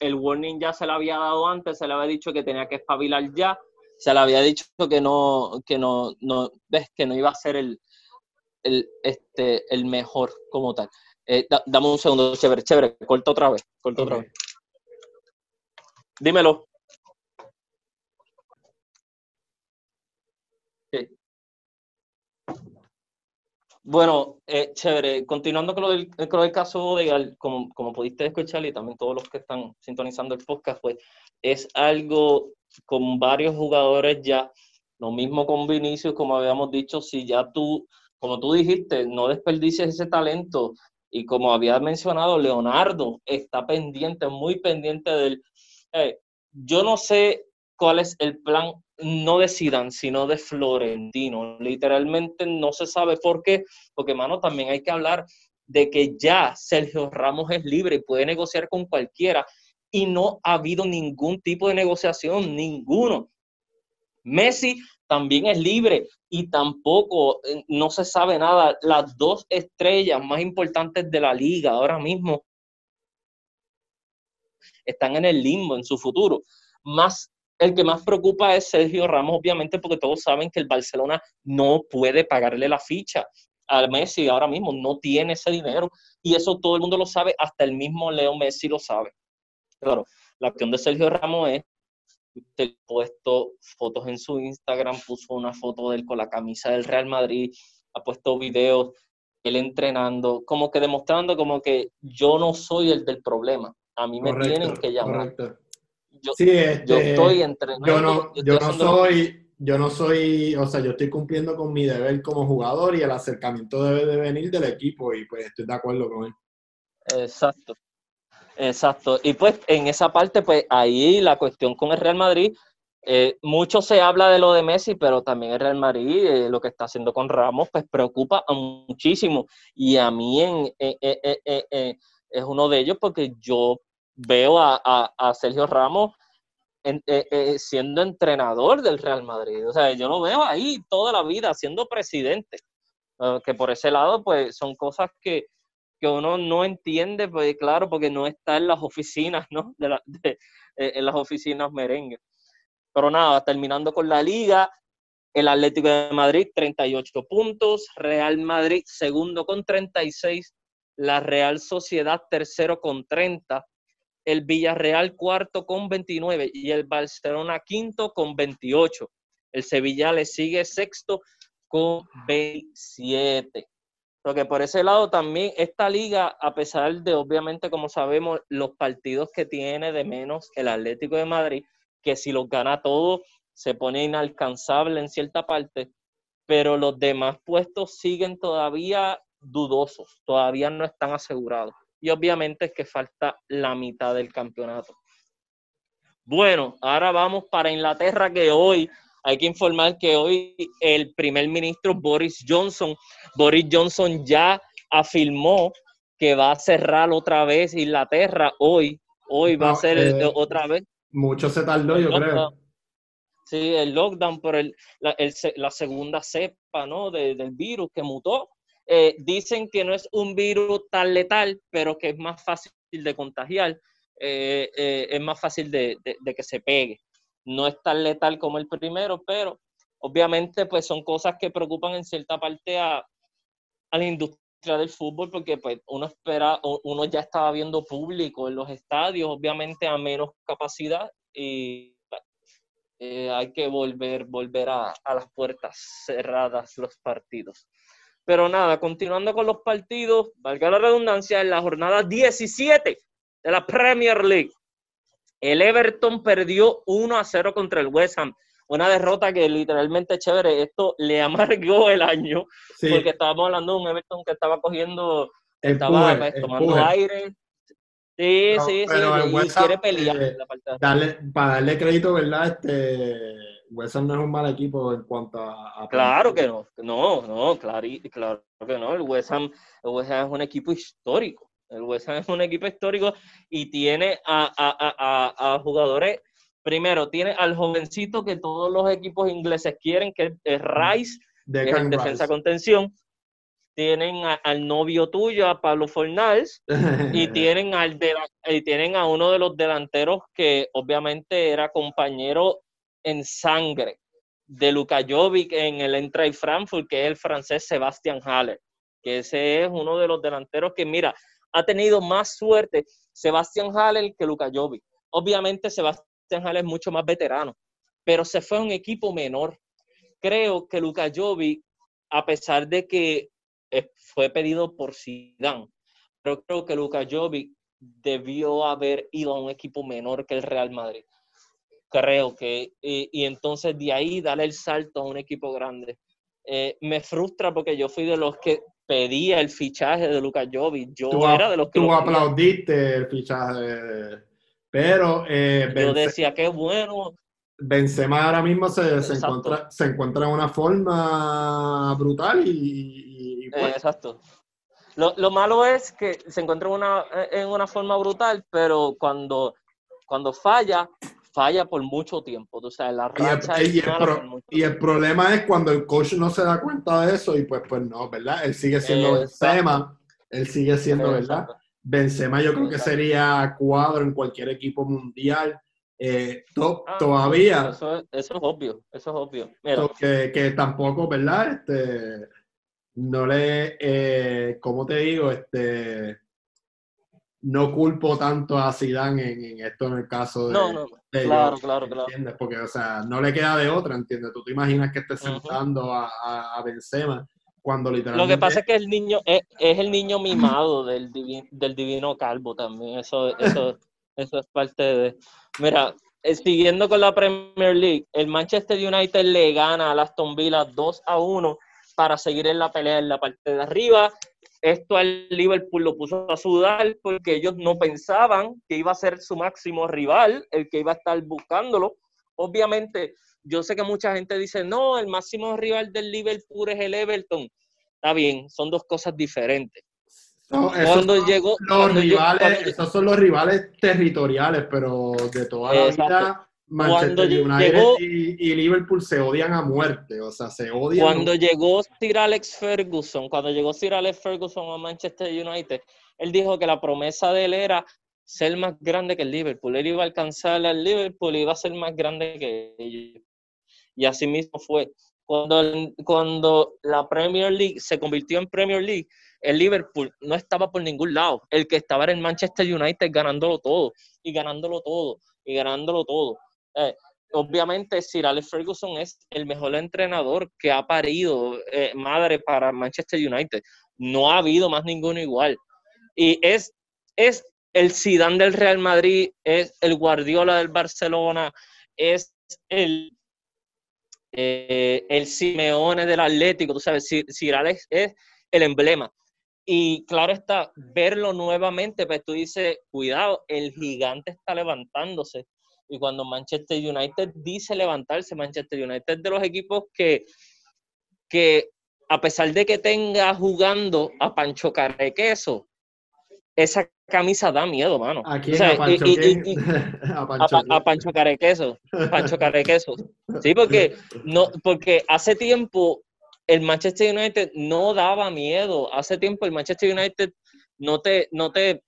El warning ya se le había dado antes, se le había dicho que tenía que espabilar ya. Se le había dicho que no, que no, no, ves, que no iba a ser el, el, este, el mejor como tal. dame un segundo, chévere, chévere, corta otra vez, corta otra vez. Dímelo. Bueno, eh, chévere. Continuando con lo del, con el caso de como, como pudiste escuchar y también todos los que están sintonizando el podcast, pues es algo con varios jugadores ya. Lo mismo con Vinicius, como habíamos dicho, si ya tú, como tú dijiste, no desperdicies ese talento y como había mencionado, Leonardo está pendiente, muy pendiente del... Eh, yo no sé cuál es el plan no de Zidane, sino de Florentino. Literalmente no se sabe por qué, porque, mano, también hay que hablar de que ya Sergio Ramos es libre y puede negociar con cualquiera y no ha habido ningún tipo de negociación, ninguno. Messi también es libre y tampoco eh, no se sabe nada. Las dos estrellas más importantes de la liga ahora mismo están en el limbo en su futuro. Más el que más preocupa es Sergio Ramos, obviamente, porque todos saben que el Barcelona no puede pagarle la ficha a Messi ahora mismo, no tiene ese dinero. Y eso todo el mundo lo sabe, hasta el mismo Leo Messi lo sabe. Claro, la acción de Sergio Ramos es ha puesto fotos en su Instagram, puso una foto de él con la camisa del Real Madrid, ha puesto videos él entrenando, como que demostrando como que yo no soy el del problema. A mí me tienen que llamar yo, sí, este, estoy entrenando. Yo no, yo, no soy, yo no soy, o sea, yo estoy cumpliendo con mi deber como jugador y el acercamiento debe de venir del equipo y pues estoy de acuerdo con él. Exacto. Exacto. Y pues en esa parte, pues ahí la cuestión con el Real Madrid, eh, mucho se habla de lo de Messi, pero también el Real Madrid, eh, lo que está haciendo con Ramos, pues preocupa muchísimo. Y a mí en, es uno de ellos porque yo veo a, a, Sergio Ramos siendo entrenador del Real Madrid. O sea, yo lo veo ahí toda la vida, siendo presidente. Ah, que por ese lado, pues son cosas que, que uno no entiende, pues claro, porque no está en las oficinas, ¿no? De, la, de eh, en las oficinas merengue. Pero nada, terminando con la liga, el Atlético de Madrid 38 puntos, Real Madrid segundo con 36, la Real Sociedad tercero con 30, el Villarreal cuarto con 29 y el Barcelona quinto con 28. El Sevilla le sigue sexto con 27. Porque por ese lado también esta liga, a pesar de obviamente, como sabemos, los partidos que tiene de menos el Atlético de Madrid, que si los gana todos se pone inalcanzable en cierta parte, pero los demás puestos siguen todavía dudosos, todavía no están asegurados. Y obviamente es que falta la mitad del campeonato. Bueno, ahora vamos para Inglaterra, que hoy hay que informar que hoy el primer ministro Boris Johnson, Boris Johnson ya afirmó que va a cerrar otra vez Inglaterra hoy. Hoy va a ser eh, otra vez. Mucho se tardó, yo creo. Sí, el lockdown por el, la, segunda cepa ¿no? del virus que mutó. Eh, dicen que no es un virus tan letal, pero que es más fácil de contagiar, eh, es más fácil de, que se pegue no es tan letal como el primero, pero obviamente pues son cosas que preocupan en cierta parte a, la industria del fútbol porque pues uno espera, uno ya estaba viendo público en los estadios, obviamente a menos capacidad y eh, hay que volver, volver a las puertas cerradas los partidos. Pero nada, continuando con los partidos, valga la redundancia, en la jornada 17 de la Premier League, el Everton perdió 1 a 0 contra el West Ham. Una derrota que literalmente chévere. Esto le amargó el año. Porque estábamos hablando de un Everton que estaba cogiendo, estaba pues, tomando aire. Sí, sí, sí. Y quiere pelear. Eh, para darle crédito, ¿verdad? Este, West Ham no es un mal equipo en cuanto a. claro que no. No, no, claro, claro que no. el West Ham es un equipo histórico. El West Ham es un equipo histórico y tiene a, jugadores. Primero, tiene al jovencito que todos los equipos ingleses quieren, que es Rice, de defensa contención. Tienen al novio tuyo, a Pablo Fornals, y tienen, al de y tienen a uno de los delanteros que obviamente era compañero en sangre de Luka Jovic en el Eintracht Frankfurt, que es el francés Sebastian Haller, que ese es uno de los delanteros que, mira, ha tenido más suerte Sebastián Haller que Luka Jovic. Obviamente Sebastián Haller es mucho más veterano, pero se fue a un equipo menor. Creo que Luka Jovic, a pesar de que eh, fue pedido por Zidane, pero creo que Luka Jovic debió haber ido a un equipo menor que el Real Madrid. Creo que, y, entonces de ahí darle el salto a un equipo grande. Eh, me frustra porque yo fui de los que pedía el fichaje de Lucas Jovic. Yo era de los que. Tú aplaudiste el fichaje, pero. Eh, yo decía, qué bueno. Benzema ahora mismo se, se, encuentra, se encuentra en una forma brutal y. Pues Exacto. Lo, lo, malo es que se encuentra en una, en una forma brutal, pero cuando, cuando falla, falla por mucho tiempo. O sea, la racha y, el, y, el problema es cuando el coach no se da cuenta de eso y pues, pues no, ¿verdad? Él sigue siendo Benzema, él sigue siendo, ¿verdad? Benzema yo creo que sería cuadro en cualquier equipo mundial. Eh, ah, todavía. Eso, es obvio, eso es obvio. Que, que, tampoco, ¿verdad? Este, no le, eh, ¿cómo te digo? Este, no culpo tanto a Zidane en, esto en el caso de, no, no, claro, claro, claro. ¿entiendes? Porque, o sea, no le queda de otra, ¿entiendes? Tú te imaginas que esté sentando a, a, Benzema cuando literalmente... Lo que pasa es que el niño es, el niño mimado del, del divino calvo también, eso, eso, eso es parte de... Mira, eh, siguiendo con la Premier League, el Manchester United le gana a Aston Villa 2 a 1 para seguir en la pelea en la parte de arriba. Esto al Liverpool lo puso a sudar porque ellos no pensaban que iba a ser su máximo rival, el que iba a estar buscándolo. Obviamente, yo sé que mucha gente dice, no, el máximo rival del Liverpool es el Everton. Está bien, son dos cosas diferentes. cuando llegó, los rivales, esos son los rivales territoriales, pero de toda la vida Manchester United y, Liverpool se odian a muerte, o sea, se odian. Cuando llegó Sir Alex Ferguson, cuando llegó Sir Alex Ferguson a Manchester United, él dijo que la promesa de él era ser más grande que el Liverpool. Él iba a alcanzar al Liverpool y iba a ser más grande que ellos. Y así mismo fue. Cuando, cuando la Premier League se convirtió en Premier League, el Liverpool no estaba por ningún lado. El que estaba era el Manchester United ganándolo todo, y ganándolo todo, y ganándolo todo. Eh, obviamente Sir Alex Ferguson es el mejor entrenador que ha parido eh, madre para Manchester United. No ha habido más ninguno igual. Y es, es el Zidane del Real Madrid, es el Guardiola del Barcelona, es el, eh, el Simeone del Atlético, tú sabes, Sir, Alex es el emblema. Y claro está, verlo nuevamente, pues tú dices, cuidado, el gigante está levantándose y cuando Manchester United dice levantarse, Manchester United es de los equipos que, que a pesar de que tenga jugando a Pancho Carrequeso, esa camisa da miedo, mano. ¿A quién? ¿A Pancho, a, Pancho, Carequeso. Pancho Carequeso. Sí, porque, no, porque hace tiempo el Manchester United no daba miedo. Hace tiempo el Manchester United no te, no te,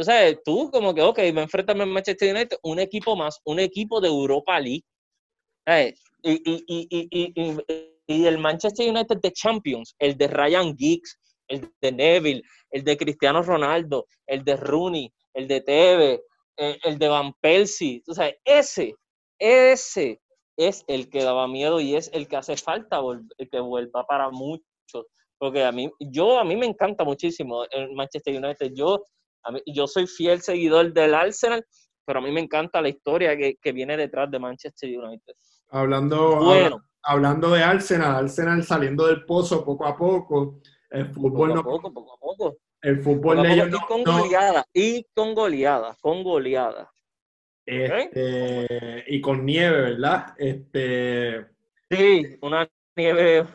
tú sabes, tú como que, ok, me enfrento a Manchester United, un equipo más, un equipo de Europa League. Y, y, y, y, el Manchester United de Champions, el de Ryan Giggs, el de Neville, el de Cristiano Ronaldo, el de Rooney, el de Teve, el, de Van Persie, tú sabes, ese, ese es el que daba miedo y es el que hace falta el que vuelva para muchos. Porque a mí, yo, a mí me encanta muchísimo el Manchester United. Yo yo soy fiel seguidor del Arsenal, pero a mí me encanta la historia que, viene detrás de Manchester United. Hablando, hablando de Arsenal, Arsenal saliendo del pozo poco a poco, el fútbol poco a poco, poco a poco. El fútbol de ellos y con goleada, y con goleada, con goleada. Este, y con nieve, ¿verdad? Este, sí, una nieve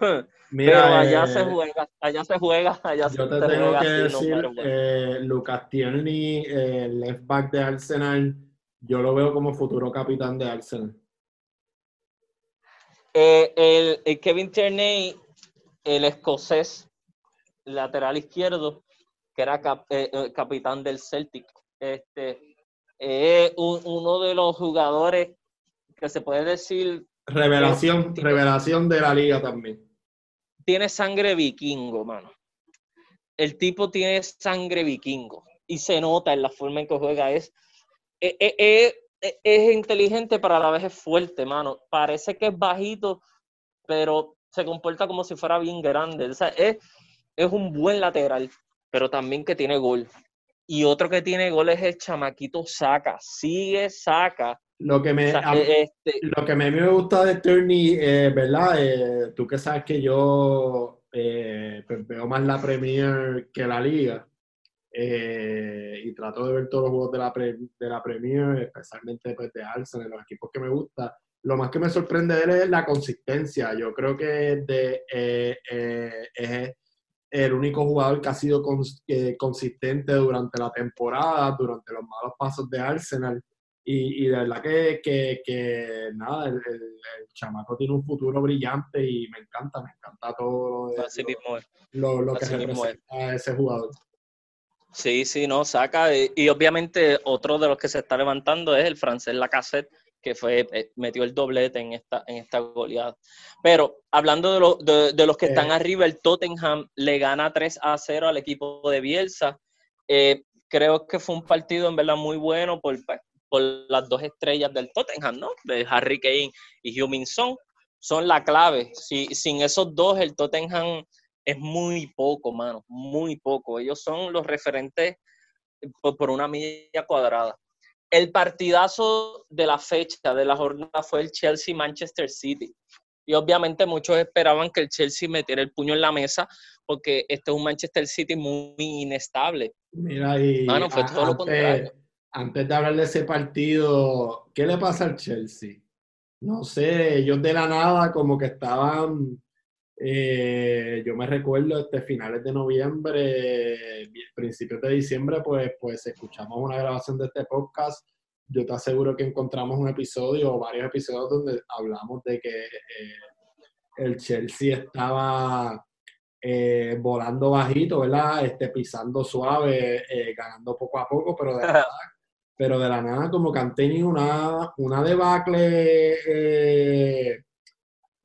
pero allá eh, se juega, allá se juega, allá yo te, tengo que decir, eh, Lucas Tierney, el left back de Arsenal, yo lo veo como futuro capitán de Arsenal. Eh, el, Kevin Tierney, el escocés, lateral izquierdo, que era capitán del Celtic, este, es uno de los jugadores que se puede decir... Revelación, revelación de la liga también tiene sangre vikingo, mano. El tipo tiene sangre vikingo y se nota en la forma en que juega. Es, es, e, e, e, es, inteligente, pero a la vez es fuerte, mano. Parece que es bajito, pero se comporta como si fuera bien grande. O sea, es, es un buen lateral, pero también que tiene gol. Y otro que tiene gol es el chamaquito Saca. Sigue Saca lo que me, e, este lo que me, me gusta de Turney, eh, ¿verdad? Eh, tú que sabes que yo eh, pues veo más la Premier que la Liga. y trato de ver todos los juegos de la, de la Premier, especialmente pues, de Arsenal, los equipos que me gustan. Lo más que me sorprende de él es la consistencia. Yo creo que de, es el único jugador que ha sido consistente durante la temporada, durante los malos pasos de Arsenal. Y, de verdad que, que, que nada, el, chamaco tiene un futuro brillante y me encanta, me encanta todo lo, lo, que representa ese jugador. Sí, sí, no, saca. Y, obviamente otro de los que se está levantando es el francés Lacazette, que fue, eh, metió el doblete en esta, en esta goleada. Pero hablando de, de, los que están eh. arriba, el Tottenham le gana 3 a 0 al equipo de Bielsa. Eh, creo que fue un partido en verdad muy bueno por, por las dos estrellas del Tottenham, ¿no? De Harry Kane y Heung-Min Son, son la clave. Si, sin esos dos, el Tottenham es muy poco, mano, muy poco. Ellos son los referentes por, una milla cuadrada. El partidazo de la fecha de la jornada fue el Chelsea-Manchester City. Y obviamente muchos esperaban que el Chelsea metiera el puño en la mesa porque este es un Manchester City muy inestable. Mira, y fue todo lo contrario. Antes de hablar de ese partido, ¿qué le pasa al Chelsea? No sé, ellos de la nada como que estaban, eh, yo me recuerdo, este finales de noviembre, principios de diciembre, pues, pues escuchamos una grabación de este podcast yo te aseguro que encontramos un episodio o varios episodios donde hablamos de que eh, el Chelsea estaba eh, volando bajito, ¿verdad? Este, pisando suave, eh, ganando poco a poco, pero de, nada, pero de la nada como que han tenido una, una debacle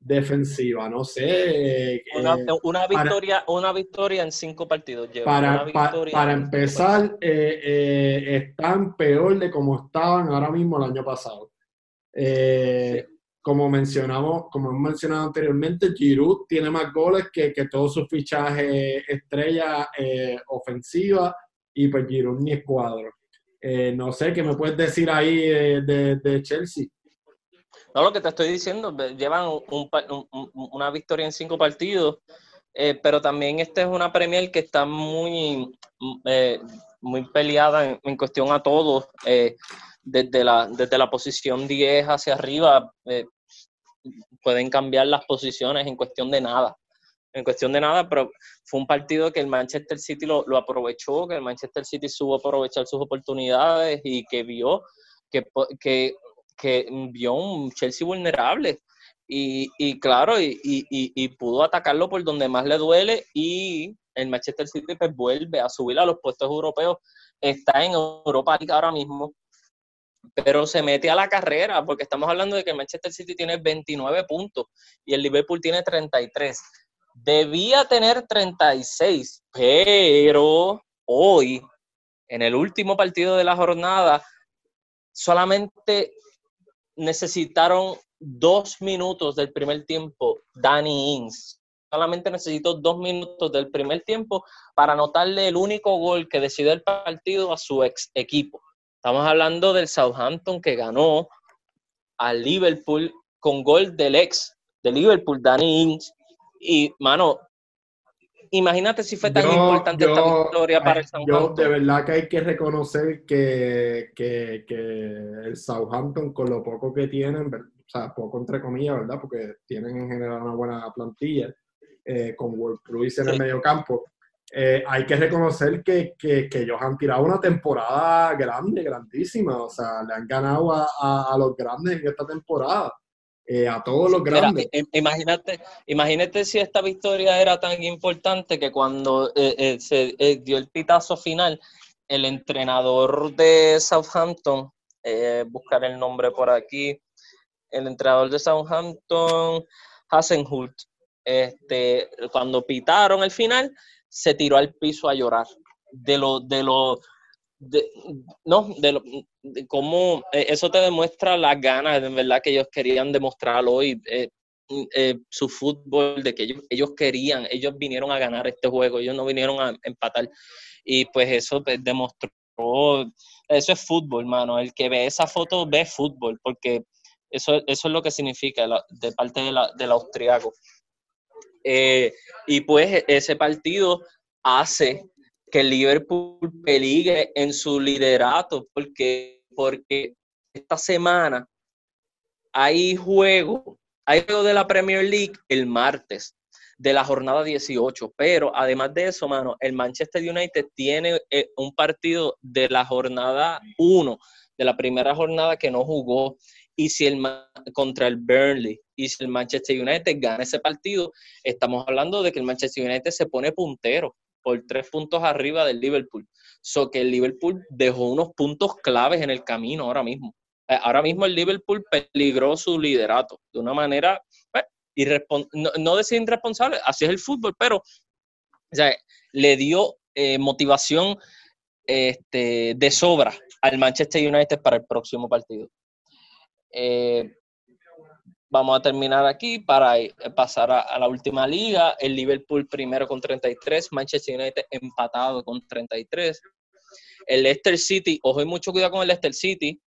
defensiva, no sé. Una, victoria, una victoria en cinco partidos. para, para empezar, eh, eh, están peor de como estaban ahora mismo el año pasado. Eh, como mencionamos, como hemos mencionado anteriormente, Giroud tiene más goles que, que todos sus fichajes estrella ofensiva y pues Giroud ni escuadro. no sé, ¿qué me puedes decir ahí de, Chelsea? No, lo que te estoy diciendo, llevan una victoria en cinco partidos, eh, pero también esta es una Premier que está muy, eh, muy peleada en, cuestión a todos, eh, desde, la, desde la posición 10 hacia arriba, pueden cambiar las posiciones en cuestión de nada. En cuestión de nada, pero fue un partido que el Manchester City lo, lo aprovechó, que el Manchester City supo aprovechar sus oportunidades y que vio que, que que vio un Chelsea vulnerable. Y, claro, y, pudo atacarlo por donde más le duele y el Manchester City pues, vuelve a subir a los puestos europeos. Está en Europa League ahora mismo, pero se mete a la carrera porque estamos hablando de que el Manchester City tiene 29 puntos y el Liverpool tiene 33. Debía tener 36, pero hoy, en el último partido de la jornada, solamente necesitaron dos minutos del primer tiempo, Danny Ings. Solamente necesitó dos minutos del primer tiempo para anotarle el único gol que decidió el partido a su ex equipo. Estamos hablando del Southampton que ganó al Liverpool con gol del ex de Liverpool, Danny Ings. Y, mano, imagínate si fue tan importante esta victoria para el Southampton. Yo de verdad que hay que reconocer que, que, el Southampton, con lo poco que tienen, o sea, poco entre comillas, ¿verdad? Porque tienen en general una buena plantilla, eh, con World Cruise en el medio campo. Eh, hay que reconocer que, ellos han tirado una temporada grande, grandísima. O sea, le han ganado a los grandes en esta temporada. Eh, a todos los grandes. imagínate, imagínate si esta victoria era tan importante que cuando eh, eh, se dio el pitazo final, el entrenador de Southampton, buscar el nombre por aquí, el entrenador de Southampton, Hasenhult, este, cuando pitaron el final, se tiró al piso a llorar de lo, de lo, no, de, cómo eh, eso te demuestra las ganas, de verdad, que ellos querían demostrar hoy, eh, eh, su fútbol, de que ellos, ellos querían, ellos vinieron a ganar este juego, ellos no vinieron a empatar. Y pues eso pues, demostró, eso es fútbol, mano. El que ve esa foto ve fútbol, porque eso, eso es lo que significa de parte del austriaco. y pues ese partido hace que el Liverpool peligre en su liderato, porque, porque esta semana hay juego, hay juego de la Premier League el martes de la jornada 18, pero además de eso, mano, el Manchester United tiene eh, un partido de la jornada 1, de la primera jornada que no jugó, y si el contra el Burnley, y si el Manchester United gana ese partido, estamos hablando de que el Manchester United se pone puntero por tres puntos arriba del Liverpool. So que el Liverpool dejó unos puntos claves en el camino ahora mismo. Eh, ahora mismo el Liverpool peligró su liderato de una manera pues, no, no decir irresponsable, así es el fútbol, pero le dio eh, motivación este, de sobra al Manchester United para el próximo partido. Eh, Vamos a terminar aquí para eh, pasar a, la última liga. El Liverpool primero con 33, Manchester United empatado con 33. El Leicester City, ojo, hay mucho cuidado con el Leicester City.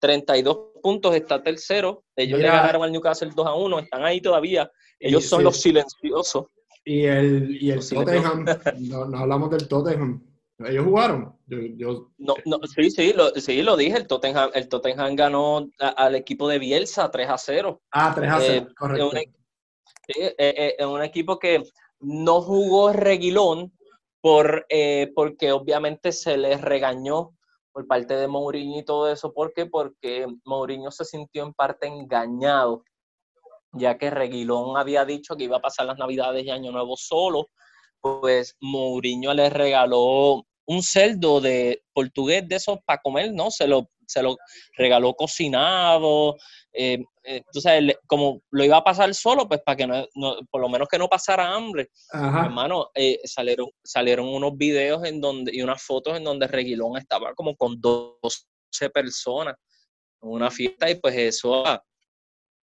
32 puntos, está tercero. Ellos le ganaron al Newcastle 2 a 1, están ahí todavía. Ellos son los silenciosos. Y el, y el Tottenham, no, hablamos del Tottenham. Ellos jugaron. Yo, No, no, sí, sí lo, sí, lo dije. El Tottenham, el Tottenham ganó al equipo de Bielsa 3 a 0. Ah, 3 a 0, eh, correcto. sí, eh, eh, un equipo que no jugó Reguilón por, porque obviamente se les regañó por parte de Mourinho y todo eso. ¿Por qué? Porque Mourinho se sintió en parte engañado, ya que Reguilón había dicho que iba a pasar las Navidades y Año Nuevo solo, pues Mourinho le regaló un cerdo de portugués de esos para comer, ¿no? Se lo, se lo regaló cocinado, eh, eh, como lo iba a pasar solo, pues para que no, por lo menos que no pasara hambre. Hermano, eh, salieron, salieron unos videos en donde, y unas fotos en donde Reguilón estaba como con 12 personas en una fiesta y pues eso, ah,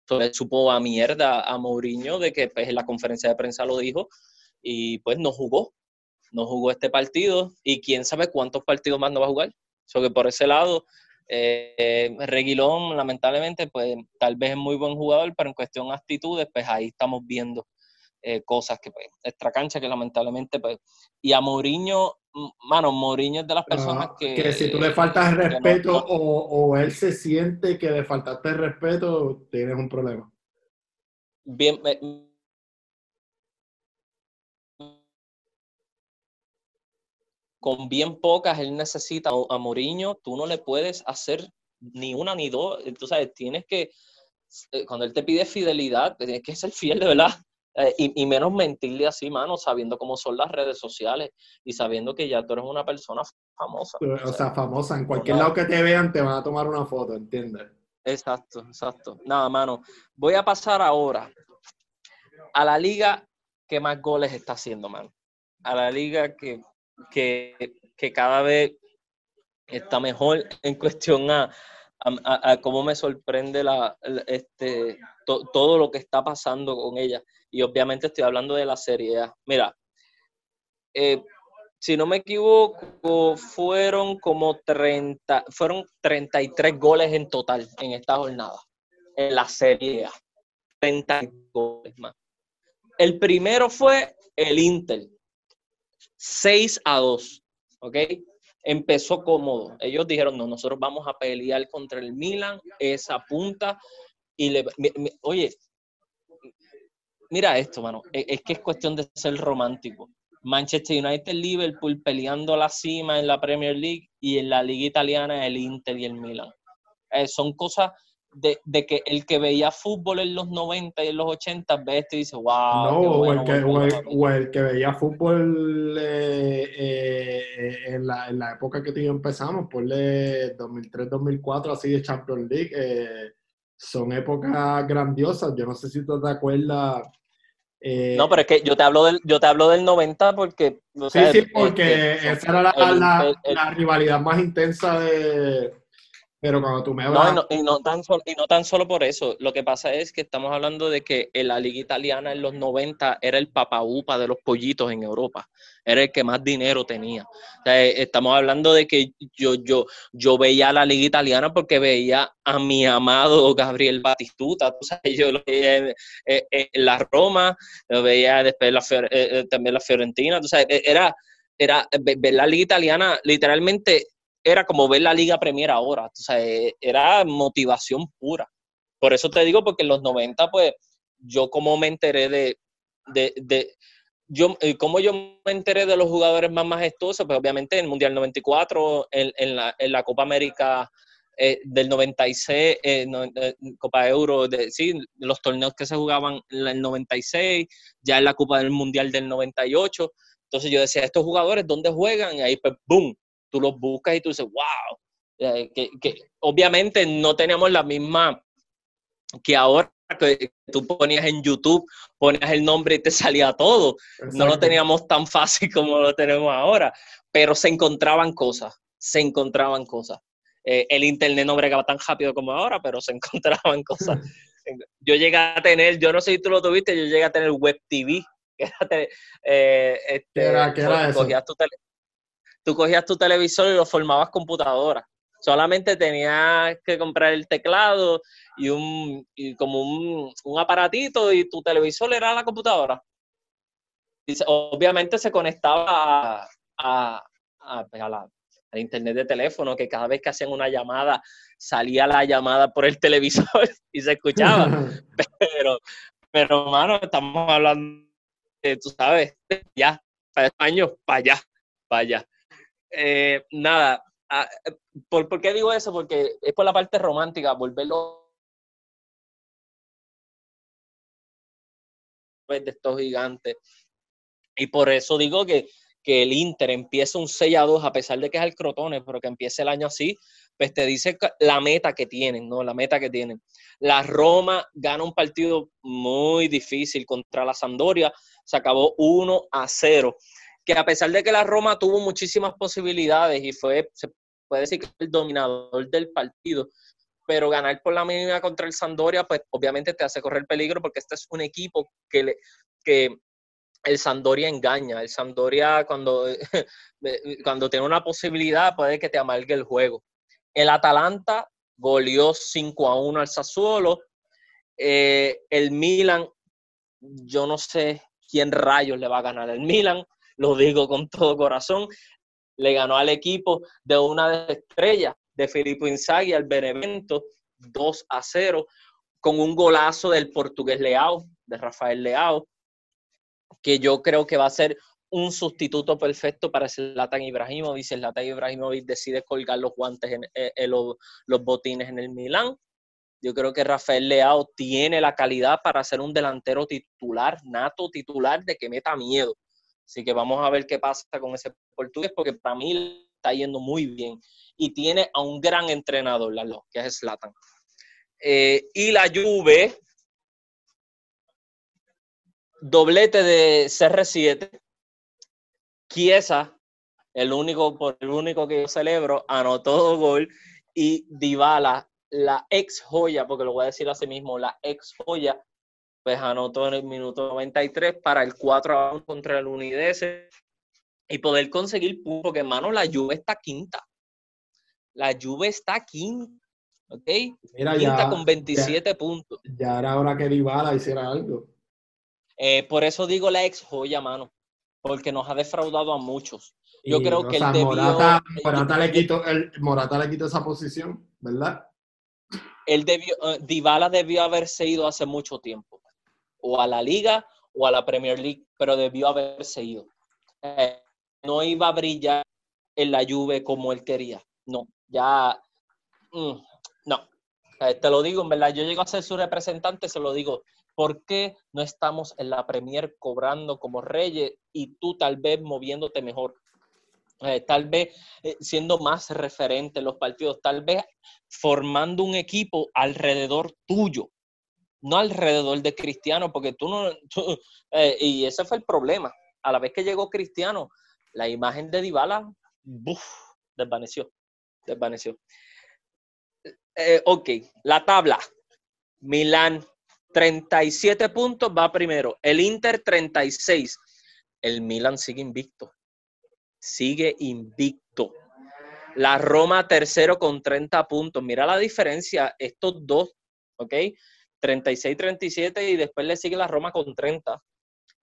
le supo a mierda a Mourinho de que pues en la conferencia de prensa lo dijo y pues no jugó, no jugó este partido y quién sabe cuántos partidos más no va a jugar. So que por ese lado, eh, Reguilón, lamentablemente, pues tal vez es muy buen jugador, pero en cuestión de actitudes, pues ahí estamos viendo eh, cosas que, pues, extra cancha que lamentablemente, pues, y a Mourinho, mano, Mourinho es de las personas que... Que si tú le faltas respeto o, o, él se siente que le faltaste respeto, tienes un problema. Bien, con bien pocas él necesita a Mourinho, tú no le puedes hacer ni una ni dos. Entonces, tienes que, eh, cuando él te pide fidelidad, tienes que ser fiel de verdad. Eh, y, menos mentirle así, mano, sabiendo cómo son las redes sociales y sabiendo que ya tú eres una persona famosa. O sea, famosa. En cualquier lado que te vean, te van a tomar una foto, ¿entiendes? Exacto, exacto. Nada, mano. Voy a pasar ahora a la liga que más goles está haciendo, mano. A la liga que que, cada vez está mejor en cuestión a, cómo me sorprende la, este, todo lo que está pasando con ella. Y obviamente estoy hablando de la Serie A. Mira, eh, si no me equivoco, fueron como 30, fueron 33 goles en total en esta jornada, en la Serie A. 30 goles más. El primero fue el Inter, 6 a 2, ¿ok? Empezó cómodo. Ellos dijeron, no, nosotros vamos a pelear contra el Milan, esa punta, y le, oye, mira esto, mano, e, es que es cuestión de ser romántico. Manchester United, Liverpool peleando la cima en la Premier League y en la Liga Italiana el Inter y el Milan. Eh, son cosas de, de, que el que veía fútbol en los 90 y en los 80 ve esto y dice, wow. No, o, el que, o, el, que, veía fútbol eh, eh, en, la, en, la, época que tú empezamos, por 2003-2004, así de Champions League, eh, son épocas grandiosas. Yo no sé si tú te acuerdas. no, pero es que yo te hablo del, yo te hablo del 90 porque... sí, sí, porque esa era la, la rivalidad más intensa de pero cuando tú me hablas... No, y no, tan solo, y no tan solo por eso. Lo que pasa es que estamos hablando de que en la liga italiana en los 90 era el papaupa de los pollitos en Europa. Era el que más dinero tenía. Eh, estamos hablando de que yo, yo, yo veía la liga italiana porque veía a mi amado Gabriel Batistuta. yo lo veía en, la Roma, lo veía después la, eh, eh, también la Fiorentina. era, era ver la liga italiana literalmente era como ver la Liga Premier ahora, o sea, eh, era motivación pura. Por eso te digo, porque en los 90, pues, yo como me enteré de, de, de yo, eh, como yo me enteré de los jugadores más majestuosos, pues obviamente en el Mundial 94, en, en, la, en la Copa América eh, del 96, eh, Copa Euro, sí, los torneos que se jugaban en el 96, ya en la Copa del Mundial del 98. Entonces yo decía, estos jugadores, ¿dónde juegan? Y ahí, pues, boom, tú los buscas y tú dices, wow, eh, que, obviamente no teníamos la misma que ahora que tú ponías en YouTube, ponías el nombre y te salía todo. No lo teníamos tan fácil como lo tenemos ahora, pero se encontraban cosas, se encontraban cosas. Eh, el internet no bregaba tan rápido como ahora, pero se encontraban cosas. Yo llegué a tener, yo no sé si tú lo tuviste, yo llegué a tener Web TV. Eh, este, ¿Qué era, ¿qué era eso? Tú cogías tu televisor y lo formabas computadora. Solamente tenía que comprar el teclado y un y como un, un, aparatito y tu televisor era la computadora. Y obviamente se conectaba a, a, la, al internet de teléfono, que cada vez que hacían una llamada salía la llamada por el televisor y se escuchaba. pero, pero, mano, estamos hablando, de, tú sabes, ya, para años, para allá, para allá. Eh, nada, ah, ¿por, ¿por qué digo eso? Porque es por la parte romántica, volverlo de estos gigantes. Y por eso digo que que el Inter empiece un 6 a 2, a pesar de que es el Crotone, pero que empiece el año así, pues te dice la meta que tienen, ¿no? La meta que tienen. La Roma gana un partido muy difícil contra la Sampdoria, se acabó 1 a 0. Que a pesar de que la Roma tuvo muchísimas posibilidades y fue, se puede decir que el dominador del partido, pero ganar por la mínima contra el Sampdoria, pues obviamente te hace correr peligro porque este es un equipo que, que el Sampdoria engaña. El Sampdoria cuando, cuando tiene una posibilidad puede que te amargue el juego. El Atalanta goleó 5 a 1 al Sassuolo. Eh, el Milan, yo no sé quién rayos le va a ganar. El Milan, lo digo con todo corazón, le ganó al equipo de una estrella de Filippo Inzaghi al Benevento 2 a 0 con un golazo del portugués Leao, de Rafael Leao que yo creo que va a ser un sustituto perfecto para Zlatan Ibrahimovic. Zlatan Ibrahimovic decide colgar los guantes, en, eh, eh, los, botines en el Milán. Yo creo que Rafael Leao tiene la calidad para ser un delantero titular, nato titular, de que meta miedo. Así que vamos a ver qué pasa con ese portugués, porque para mí está yendo muy bien. Y tiene a un gran entrenador, que es Zlatan. Eh, y la Juve, doblete de CR7. Chiesa, el único, por el único que yo celebro, anotó gol. Y Dybala, la ex joya, porque lo voy a decir así mismo, la ex joya, pues anotó en el minuto 93 para el 4 a 1 contra el Unidese y poder conseguir puntos, porque hermano, la Juve está quinta. La Juve está quinta. ¿Ok? quinta con 27 puntos. Ya era hora que Dybala hiciera algo. Eh, por eso digo la ex joya, mano, porque nos ha defraudado a muchos. Yo creo que él debió... Morata, Morata, le quitó, el, Morata le quitó esa posición, ¿verdad? Él debió, uh, Dybala debió haberse ido hace mucho tiempo, o a la Liga o a la Premier League, pero debió haberse ido. Eh, no iba a brillar en la Juve como él quería. No, ya... Mm, no, te lo digo, en verdad, yo llego a ser su representante, se lo digo, ¿Por qué no estamos en la Premier cobrando como reyes y tú tal vez moviéndote mejor? Eh, tal vez eh, siendo más referente en los partidos, tal vez formando un equipo alrededor tuyo, no alrededor de Cristiano, porque tú no... Eh, y ese fue el problema. A la vez que llegó Cristiano, la imagen de Dybala, ¡buf! desvaneció, desvaneció. ok, la tabla. Milán 37 puntos va primero. El Inter 36. El Milan sigue invicto. Sigue invicto. La Roma tercero con 30 puntos. Mira la diferencia, estos dos, ¿ok? 36-37 y después le sigue la Roma con 30.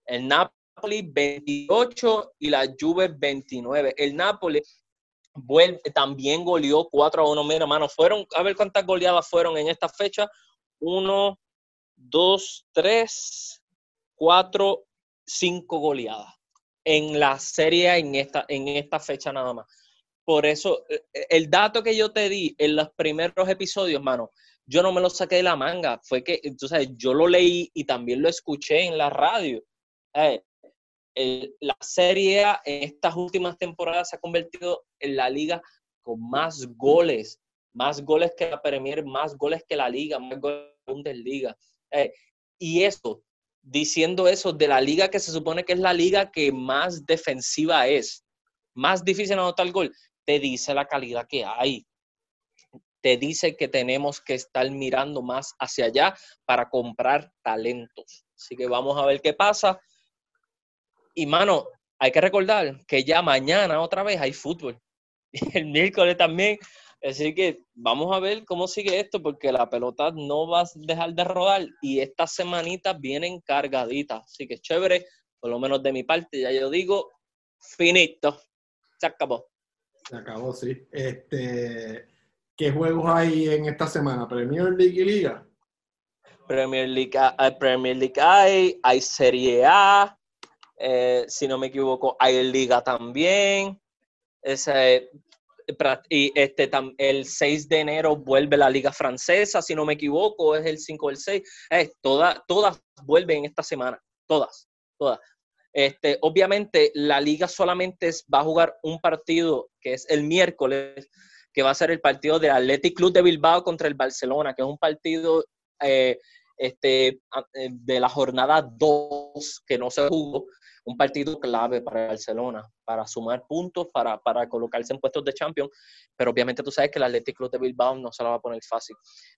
El Napoli 28 y la Juve 29. El Napoli vuelve, también goleó 4 a 1. Mira, hermano, fueron, a ver cuántas goleadas fueron en esta fecha. 1, dos, tres, cuatro, cinco goleadas en la serie en esta, en esta fecha nada más. Por eso, eh, el dato que yo te di en los primeros episodios, mano, yo no me lo saqué de la manga. Fue que, entonces, yo lo leí y también lo escuché en la radio. Eh, la serie en estas últimas temporadas se ha convertido en la liga con más goles, más goles que la Premier, más goles que la liga, más goles que la Bundesliga. Eh, y eso, diciendo eso de la liga que se supone que es la liga que más defensiva es, más difícil anotar gol, te dice la calidad que hay. Te dice que tenemos que estar mirando más hacia allá para comprar talentos. Así que vamos a ver qué pasa. Y mano, hay que recordar que ya mañana otra vez hay fútbol. El miércoles también Así que vamos a ver cómo sigue esto, porque la pelota no va a dejar de rodar y estas semanitas vienen cargaditas. Así que chévere, por lo menos de mi parte, ya yo digo, finito. Se acabó. Se acabó, sí. Este, ¿Qué juegos hay en esta semana? ¿Premier League y Liga? Premier League, hay, Premier League hay, hay Serie A, eh, si no me equivoco, hay Liga también. Ese, y este, el 6 de enero vuelve la Liga Francesa, si no me equivoco, es el 5 o el 6. Eh, todas, todas vuelven esta semana, todas, todas. Este, obviamente, la liga solamente va a jugar un partido, que es el miércoles, que va a ser el partido de Athletic Club de Bilbao contra el Barcelona, que es un partido eh, este, eh, de la jornada 2 que no se jugó, un partido clave para Barcelona, para sumar puntos, para, para colocarse en puestos de Champions, pero obviamente tú sabes que el Athletic Club de Bilbao no se la va a poner fácil.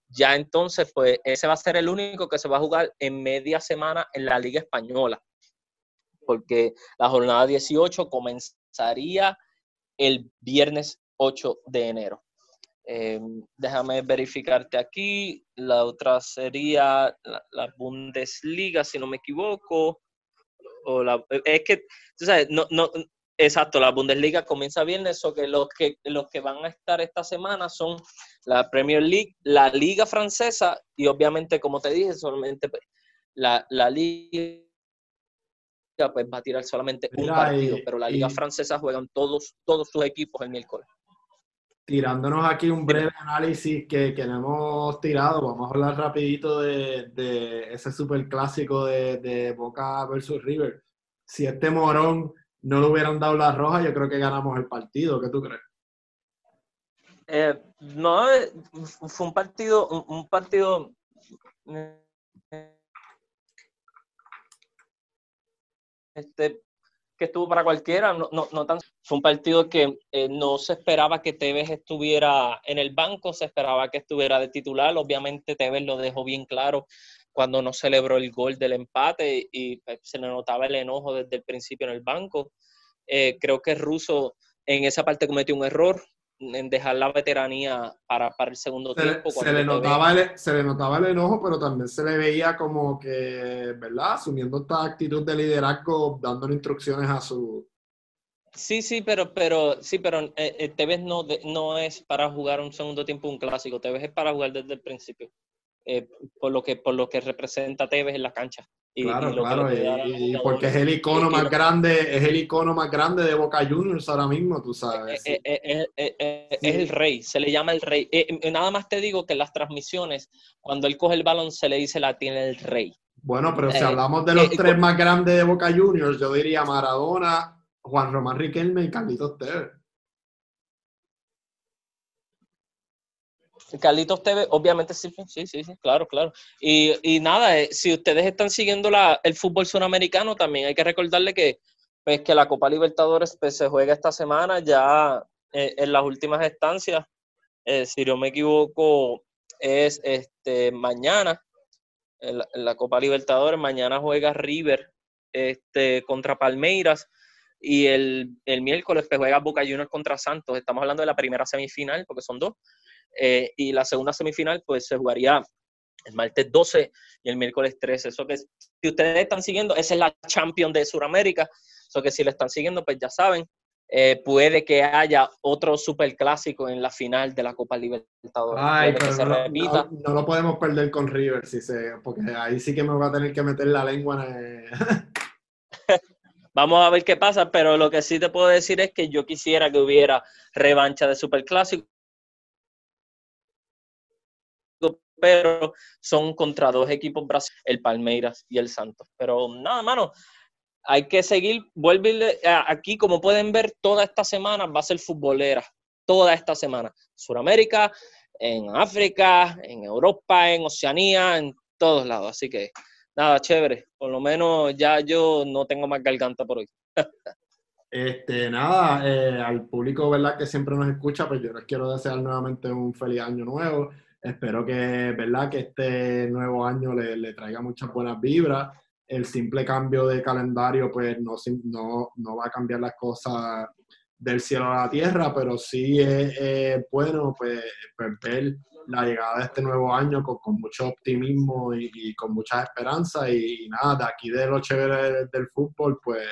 Ya entonces, pues ese va a ser el único que se va a jugar en media semana en la Liga Española, porque la jornada 18 comenzaría el viernes 8 de enero. Em, déjame verificarte aquí. La otra sería la, Bundesliga, si no me equivoco. O la, es que, tú sabes, no, no, exacto, la Bundesliga comienza viernes, o que los que los que van a estar esta semana son la Premier League, la Liga Francesa y obviamente, como te dije, solamente pues, la, la Liga pues va a tirar solamente un partido, pero la Liga Francesa juegan todos, todos sus equipos el miércoles tirándonos aquí un breve análisis que, que hemos tirado, vamos a hablar rapidito de, de ese super clásico de, de, Boca versus River. Si este morón no le hubieran dado la roja, yo creo que ganamos el partido. ¿Qué tú crees? Eh, no, eh, fue un partido, un, partido eh, este, que estuvo para cualquiera, no, no, tan, fue un partido que eh, no se esperaba que Tevez estuviera en el banco, se esperaba que estuviera de titular, obviamente Tevez lo dejó bien claro cuando no celebró el gol del empate y pues, se le notaba el enojo desde el principio en el banco. Eh, creo que Russo en esa parte cometió un error, en dejar la veteranía para, para el segundo tiempo. Se le, notaba el, se le notaba el enojo, pero también se le veía como que, ¿verdad? Asumiendo esta actitud de liderazgo, dándole instrucciones a su... Sí, sí, pero, pero, sí, pero eh, eh Tevez no, no es para jugar un segundo tiempo un clásico, Tevez es para jugar desde el principio. Eh, por, lo que, por lo que representa Tevez en la cancha. Y, claro, claro, y, porque es el icono más grande, es el icono más grande de Boca Juniors ahora mismo, tú sabes. Eh, eh, es, el rey, se le llama el rey. nada más te digo que en las transmisiones, cuando él coge el balón, se le dice la tiene el rey. Bueno, pero si hablamos de los tres más grandes de Boca Juniors, yo diría Maradona, Juan Román Riquelme y Carlitos Tevez. Carlitos TV, obviamente sí, sí, sí, sí claro, claro. Y, y nada, eh, si ustedes están siguiendo la, el fútbol sudamericano, también hay que recordarle que, pues, que la Copa Libertadores pues, se juega esta semana ya eh, en las últimas estancias. Eh, si no me equivoco, es este mañana la, Copa Libertadores. Mañana juega River este, contra Palmeiras y el, el miércoles pues, juega Boca Juniors contra Santos. Estamos hablando de la primera semifinal porque son dos. Eh, y la segunda semifinal pues se jugaría el martes 12 y el miércoles 13. Eso que si ustedes están siguiendo, esa es la Champions de Sudamérica. Eso que si le están siguiendo, pues ya saben, eh, puede que haya otro superclásico en la final de la Copa Libertadores. Ay, pero no, lo podemos perder con River, si se, porque ahí sí que me va a tener que meter la lengua en Vamos a ver qué pasa, pero lo que sí te puedo decir es que yo quisiera que hubiera revancha de superclásico pero son contra dos equipos brasileños, el Palmeiras y el Santos. Pero nada, mano, hay que seguir, vuelve aquí, como pueden ver, toda esta semana va a ser futbolera, toda esta semana. Suramérica, en África, en Europa, en Oceanía, en todos lados. Así que nada, chévere. Por lo menos ya yo no tengo más garganta por hoy. Este, nada, eh, al público, ¿verdad? Que siempre nos escucha, pues yo les quiero desear nuevamente un feliz año nuevo. Espero que, ¿verdad? que este nuevo año le, traiga muchas buenas vibras. El simple cambio de calendario pues no, no, no va a cambiar las cosas del cielo a la tierra, pero sí es, bueno pues, pues, ver la llegada de este nuevo año con, mucho optimismo y, con mucha esperanza y, nada, de aquí de los chéveres del, fútbol, pues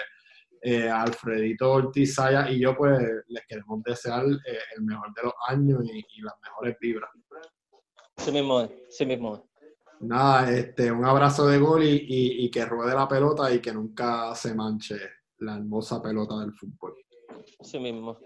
eh, Alfredito Ortiz y yo pues les queremos desear eh, el mejor de los años y, las mejores vibras. Sí mismo, sí mismo. Nada, este, un abrazo de gol y, y que ruede la pelota y que nunca se manche la hermosa pelota del fútbol. Sí mismo.